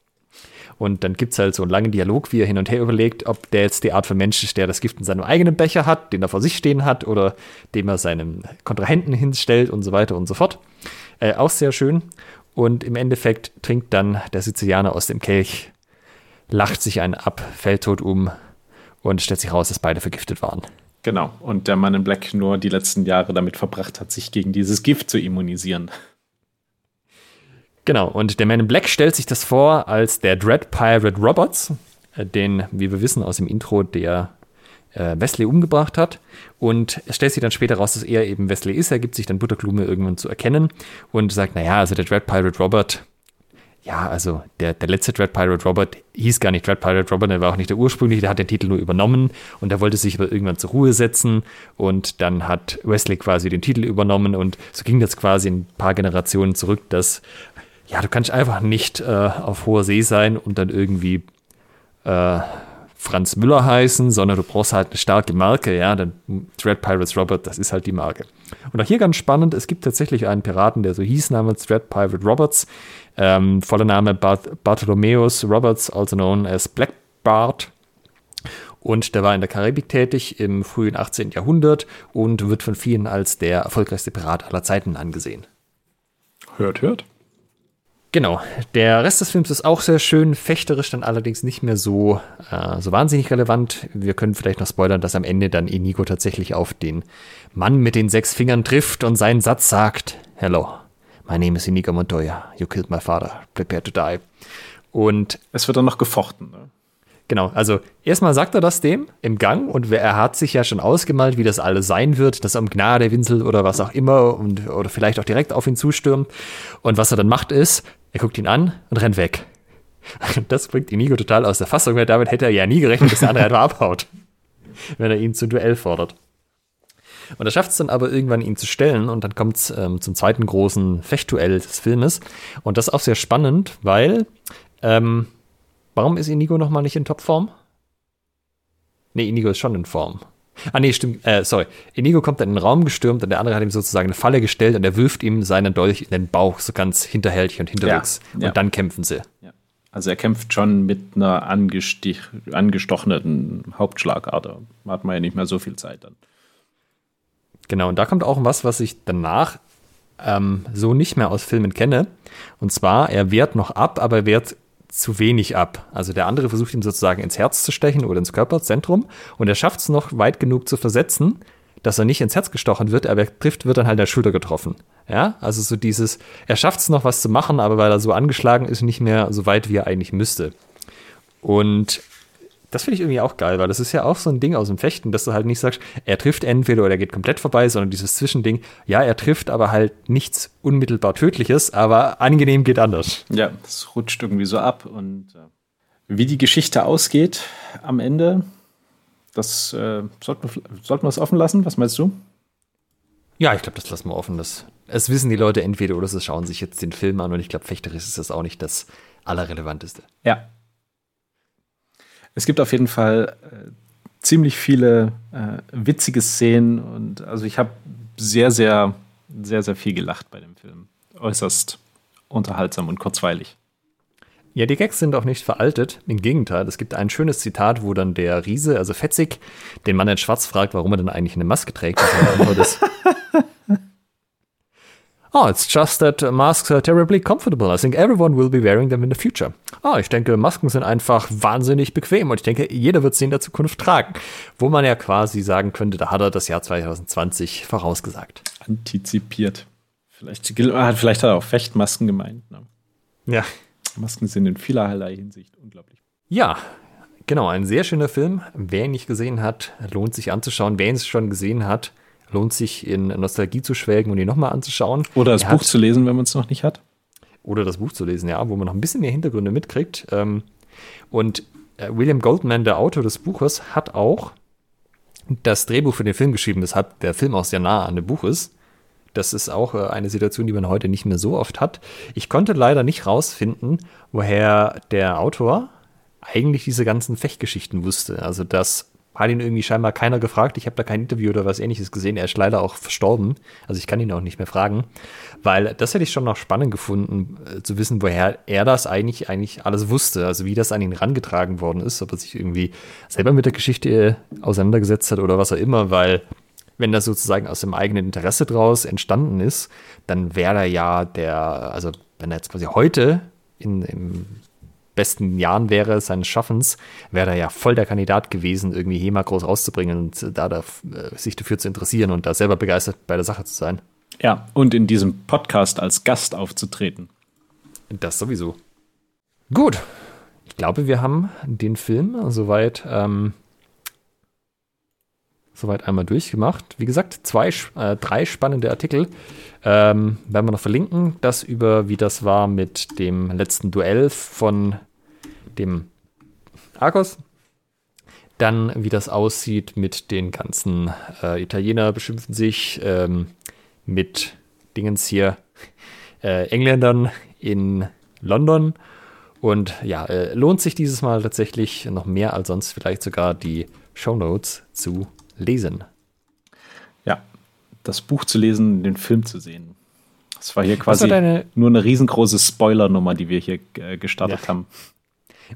Und dann gibt es halt so einen langen Dialog, wie er hin und her überlegt, ob der jetzt die Art von Mensch ist, der das Gift in seinem eigenen Becher hat, den er vor sich stehen hat oder dem er seinem Kontrahenten hinstellt und so weiter und so fort. Äh, auch sehr schön. Und im Endeffekt trinkt dann der Sizilianer aus dem Kelch, lacht sich einen ab, fällt tot um und stellt sich raus, dass beide vergiftet waren. Genau. Und der Mann in Black nur die letzten Jahre damit verbracht hat, sich gegen dieses Gift zu immunisieren. Genau, und der Man in Black stellt sich das vor als der Dread Pirate Roberts, äh, den, wie wir wissen aus dem Intro, der äh, Wesley umgebracht hat. Und es stellt sich dann später raus, dass er eben Wesley ist. Er gibt sich dann Butterklume irgendwann zu erkennen und sagt, naja, also der Dread Pirate Robert, ja, also der, der letzte Dread Pirate Robert hieß gar nicht Dread Pirate Robert, der war auch nicht der ursprüngliche, der hat den Titel nur übernommen und der wollte sich aber irgendwann zur Ruhe setzen und dann hat Wesley quasi den Titel übernommen und so ging das quasi ein paar Generationen zurück, dass ja, du kannst einfach nicht äh, auf hoher See sein und dann irgendwie äh, Franz Müller heißen, sondern du brauchst halt eine starke Marke, ja, dann Dread Pirates Robert, das ist halt die Marke. Und auch hier ganz spannend, es gibt tatsächlich einen Piraten, der so hieß, namens Dread Pirate Roberts, ähm, voller Name Bart Bartholomeus Roberts, also known as Black Bart. Und der war in der Karibik tätig im frühen 18. Jahrhundert und wird von vielen als der erfolgreichste Pirat aller Zeiten angesehen. Hört, hört. Genau, der Rest des Films ist auch sehr schön, fechterisch dann allerdings nicht mehr so, äh, so wahnsinnig relevant. Wir können vielleicht noch spoilern, dass am Ende dann Inigo tatsächlich auf den Mann mit den sechs Fingern trifft und seinen Satz sagt, Hello, my name is Inigo Montoya, you killed my father, prepare to die. Und es wird dann noch gefochten. Ne? Genau, also erstmal sagt er das dem im Gang und er hat sich ja schon ausgemalt, wie das alles sein wird, dass er um Gnade winselt oder was auch immer und oder vielleicht auch direkt auf ihn zustürmt. Und was er dann macht ist, er guckt ihn an und rennt weg. Das bringt Inigo total aus der Fassung, weil damit hätte er ja nie gerechnet, dass der andere etwa abhaut, wenn er ihn zum Duell fordert. Und er schafft es dann aber irgendwann, ihn zu stellen und dann kommt es ähm, zum zweiten großen Fechtduell des Filmes. Und das ist auch sehr spannend, weil ähm, Warum ist Inigo nochmal nicht in Topform? Nee, Inigo ist schon in Form. Ah, nee, stimmt. Äh, sorry. Inigo kommt dann in den Raum gestürmt und der andere hat ihm sozusagen eine Falle gestellt und er wirft ihm seinen Dolch in den Bauch, so ganz hinterhältig und hinterrücks. Ja, ja. Und dann kämpfen sie. Ja. Also er kämpft schon mit einer angestochenen Hauptschlagader. Hat man ja nicht mehr so viel Zeit dann. Genau, und da kommt auch was, was ich danach ähm, so nicht mehr aus Filmen kenne. Und zwar, er wehrt noch ab, aber er wehrt zu wenig ab. Also der andere versucht ihn sozusagen ins Herz zu stechen oder ins Körperzentrum und er schafft es noch weit genug zu versetzen, dass er nicht ins Herz gestochen wird, aber er trifft, wird dann halt der Schulter getroffen. Ja, also so dieses, er schafft es noch was zu machen, aber weil er so angeschlagen ist, nicht mehr so weit, wie er eigentlich müsste. Und das finde ich irgendwie auch geil, weil das ist ja auch so ein Ding aus dem Fechten, dass du halt nicht sagst, er trifft entweder oder er geht komplett vorbei, sondern dieses Zwischending, ja, er trifft aber halt nichts unmittelbar Tödliches, aber angenehm geht anders. Ja, es rutscht irgendwie so ab und äh, wie die Geschichte ausgeht am Ende, das äh, sollten, wir, sollten wir offen lassen. Was meinst du? Ja, ich glaube, das lassen wir offen. Das, es wissen die Leute entweder oder sie schauen sich jetzt den Film an und ich glaube, fechterisch ist das auch nicht das Allerrelevanteste. Ja, es gibt auf jeden Fall äh, ziemlich viele äh, witzige Szenen und also ich habe sehr, sehr, sehr, sehr viel gelacht bei dem Film. Äußerst unterhaltsam und kurzweilig. Ja, die Gags sind auch nicht veraltet. Im Gegenteil, es gibt ein schönes Zitat, wo dann der Riese, also Fetzig, den Mann in Schwarz fragt, warum er denn eigentlich eine Maske trägt. Ist, Oh, it's just that masks are terribly comfortable. I think everyone will be wearing them in the future. Ah, oh, ich denke, Masken sind einfach wahnsinnig bequem und ich denke, jeder wird sie in der Zukunft tragen. Wo man ja quasi sagen könnte, da hat er das Jahr 2020 vorausgesagt. Antizipiert. Vielleicht, hat, vielleicht hat er auch Fechtmasken gemeint. Ne? Ja. Masken sind in vielerlei Hinsicht unglaublich. Ja, genau, ein sehr schöner Film. Wer ihn nicht gesehen hat, lohnt sich anzuschauen. Wer ihn schon gesehen hat, lohnt sich in Nostalgie zu schwelgen und ihn nochmal anzuschauen. Oder das er Buch hat, zu lesen, wenn man es noch nicht hat. Oder das Buch zu lesen, ja, wo man noch ein bisschen mehr Hintergründe mitkriegt. Ähm, und äh, William Goldman, der Autor des Buches, hat auch das Drehbuch für den Film geschrieben, weshalb der Film auch sehr nah an dem Buch ist. Das ist auch äh, eine Situation, die man heute nicht mehr so oft hat. Ich konnte leider nicht rausfinden, woher der Autor eigentlich diese ganzen Fechtgeschichten wusste. Also, dass hat ihn irgendwie scheinbar keiner gefragt. Ich habe da kein Interview oder was ähnliches gesehen. Er ist leider auch verstorben. Also ich kann ihn auch nicht mehr fragen. Weil das hätte ich schon noch spannend gefunden, äh, zu wissen, woher er das eigentlich, eigentlich alles wusste. Also wie das an ihn rangetragen worden ist, ob er sich irgendwie selber mit der Geschichte äh, auseinandergesetzt hat oder was auch immer, weil wenn das sozusagen aus dem eigenen Interesse draus entstanden ist, dann wäre er ja der, also wenn er jetzt quasi heute in, im besten Jahren wäre seines Schaffens, wäre er ja voll der Kandidat gewesen, irgendwie HEMA groß rauszubringen und da, da äh, sich dafür zu interessieren und da selber begeistert bei der Sache zu sein. Ja, und in diesem Podcast als Gast aufzutreten. Das sowieso. Gut. Ich glaube, wir haben den Film soweit ähm, soweit einmal durchgemacht. Wie gesagt, zwei, äh, drei spannende Artikel ähm, werden wir noch verlinken. Das über, wie das war mit dem letzten Duell von dem Argos. Dann, wie das aussieht mit den ganzen äh, Italiener beschimpfen sich, ähm, mit Dingens hier, äh, Engländern in London. Und ja, äh, lohnt sich dieses Mal tatsächlich noch mehr als sonst vielleicht sogar die Show Notes zu lesen. Ja, das Buch zu lesen, den Film zu sehen. Das war hier quasi war nur eine riesengroße Spoiler-Nummer, die wir hier äh, gestartet ja. haben.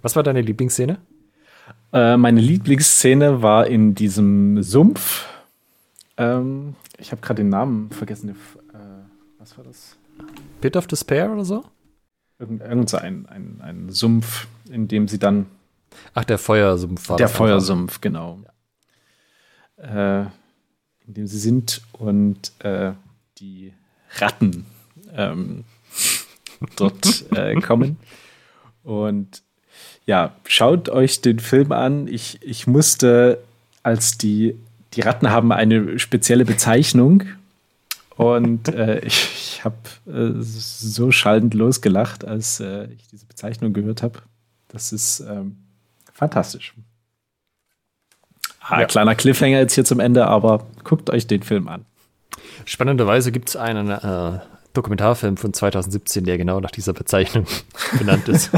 Was war deine Lieblingsszene? Äh, meine Lieblingsszene war in diesem Sumpf. Ähm, ich habe gerade den Namen vergessen. Äh, was war das? Pit of Despair oder so? Irgend, irgend so ein, ein, ein Sumpf, in dem sie dann. Ach, der Feuersumpf war Der Feuersumpf, genau. Ja. Äh, in dem sie sind und äh, die Ratten ähm, dort äh, kommen. Und ja, schaut euch den Film an. Ich, ich musste, als die, die Ratten haben eine spezielle Bezeichnung und äh, ich, ich habe äh, so schallend losgelacht, als äh, ich diese Bezeichnung gehört habe. Das ist ähm, fantastisch. Ah, ja. Kleiner Cliffhanger jetzt hier zum Ende, aber guckt euch den Film an. Spannenderweise gibt es einen äh, Dokumentarfilm von 2017, der genau nach dieser Bezeichnung benannt ist.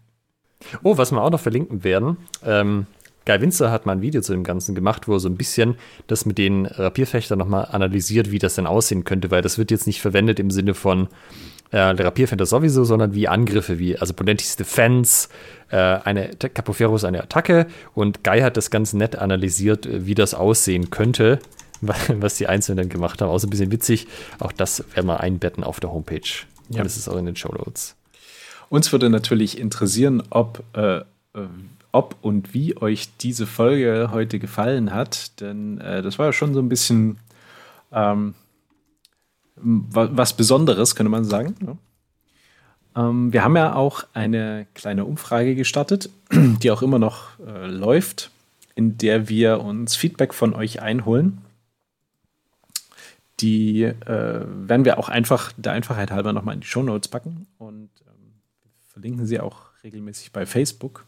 oh, was wir auch noch verlinken werden. Ähm, Guy Winzer hat mal ein Video zu dem Ganzen gemacht, wo er so ein bisschen das mit den Rapierfechtern nochmal analysiert, wie das denn aussehen könnte, weil das wird jetzt nicht verwendet im Sinne von äh, der Rapierfechter sowieso, sondern wie Angriffe, wie also Ponentis Defense, äh, eine Capoferus eine Attacke und Guy hat das ganz nett analysiert, äh, wie das aussehen könnte, was die Einzelnen gemacht haben. Außer ein bisschen witzig. Auch das werden wir einbetten auf der Homepage. Ja. Das ist auch in den Show Notes. Uns würde natürlich interessieren, ob äh, äh ob und wie euch diese Folge heute gefallen hat, denn äh, das war ja schon so ein bisschen ähm, was Besonderes, könnte man sagen. Ähm, wir haben ja auch eine kleine Umfrage gestartet, die auch immer noch äh, läuft, in der wir uns Feedback von euch einholen. Die äh, werden wir auch einfach der Einfachheit halber nochmal in die Show Notes packen und ähm, verlinken sie auch regelmäßig bei Facebook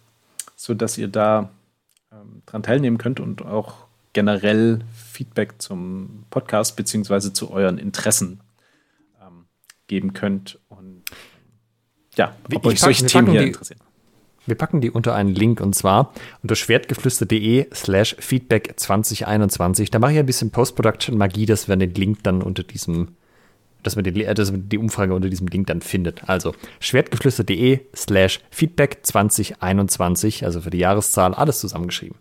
sodass ihr da ähm, dran teilnehmen könnt und auch generell Feedback zum Podcast beziehungsweise zu euren Interessen ähm, geben könnt. Und ja, ob euch solche Themen hier die, interessieren. Wir packen die unter einen Link und zwar unter schwertgeflüster.de slash feedback 2021. Da mache ich ein bisschen Post-Production-Magie, dass wir den Link dann unter diesem dass man, die, dass man die Umfrage unter diesem Link dann findet. Also schwertgeflüster.de slash Feedback 2021, also für die Jahreszahl, alles zusammengeschrieben.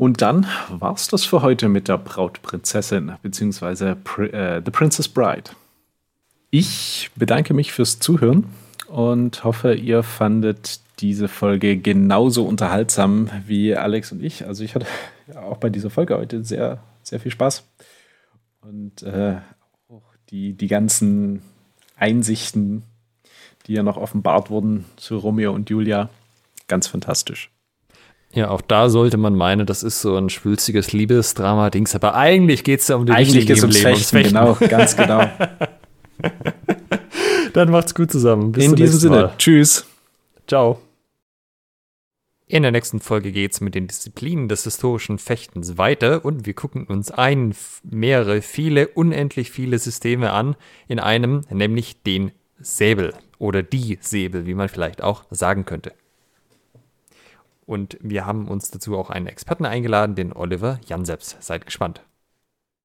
Und dann war's das für heute mit der Brautprinzessin, beziehungsweise äh, The Princess Bride. Ich bedanke mich fürs Zuhören und hoffe, ihr fandet diese Folge genauso unterhaltsam wie Alex und ich. Also ich hatte auch bei dieser Folge heute sehr, sehr viel Spaß. Und äh, die, die ganzen Einsichten, die ja noch offenbart wurden zu Romeo und Julia, ganz fantastisch. Ja, auch da sollte man meinen, das ist so ein schwülziges Liebesdrama-Dings, aber eigentlich geht es ja um die Eigentlich geht es ums Fechten, ums Fechten, genau, ganz genau. Dann macht's gut zusammen. Bis In diesem Sinne, Mal. tschüss. Ciao. In der nächsten Folge geht es mit den Disziplinen des historischen Fechtens weiter und wir gucken uns ein, mehrere, viele, unendlich viele Systeme an in einem, nämlich den Säbel oder die Säbel, wie man vielleicht auch sagen könnte. Und wir haben uns dazu auch einen Experten eingeladen, den Oliver Janseps. Seid gespannt.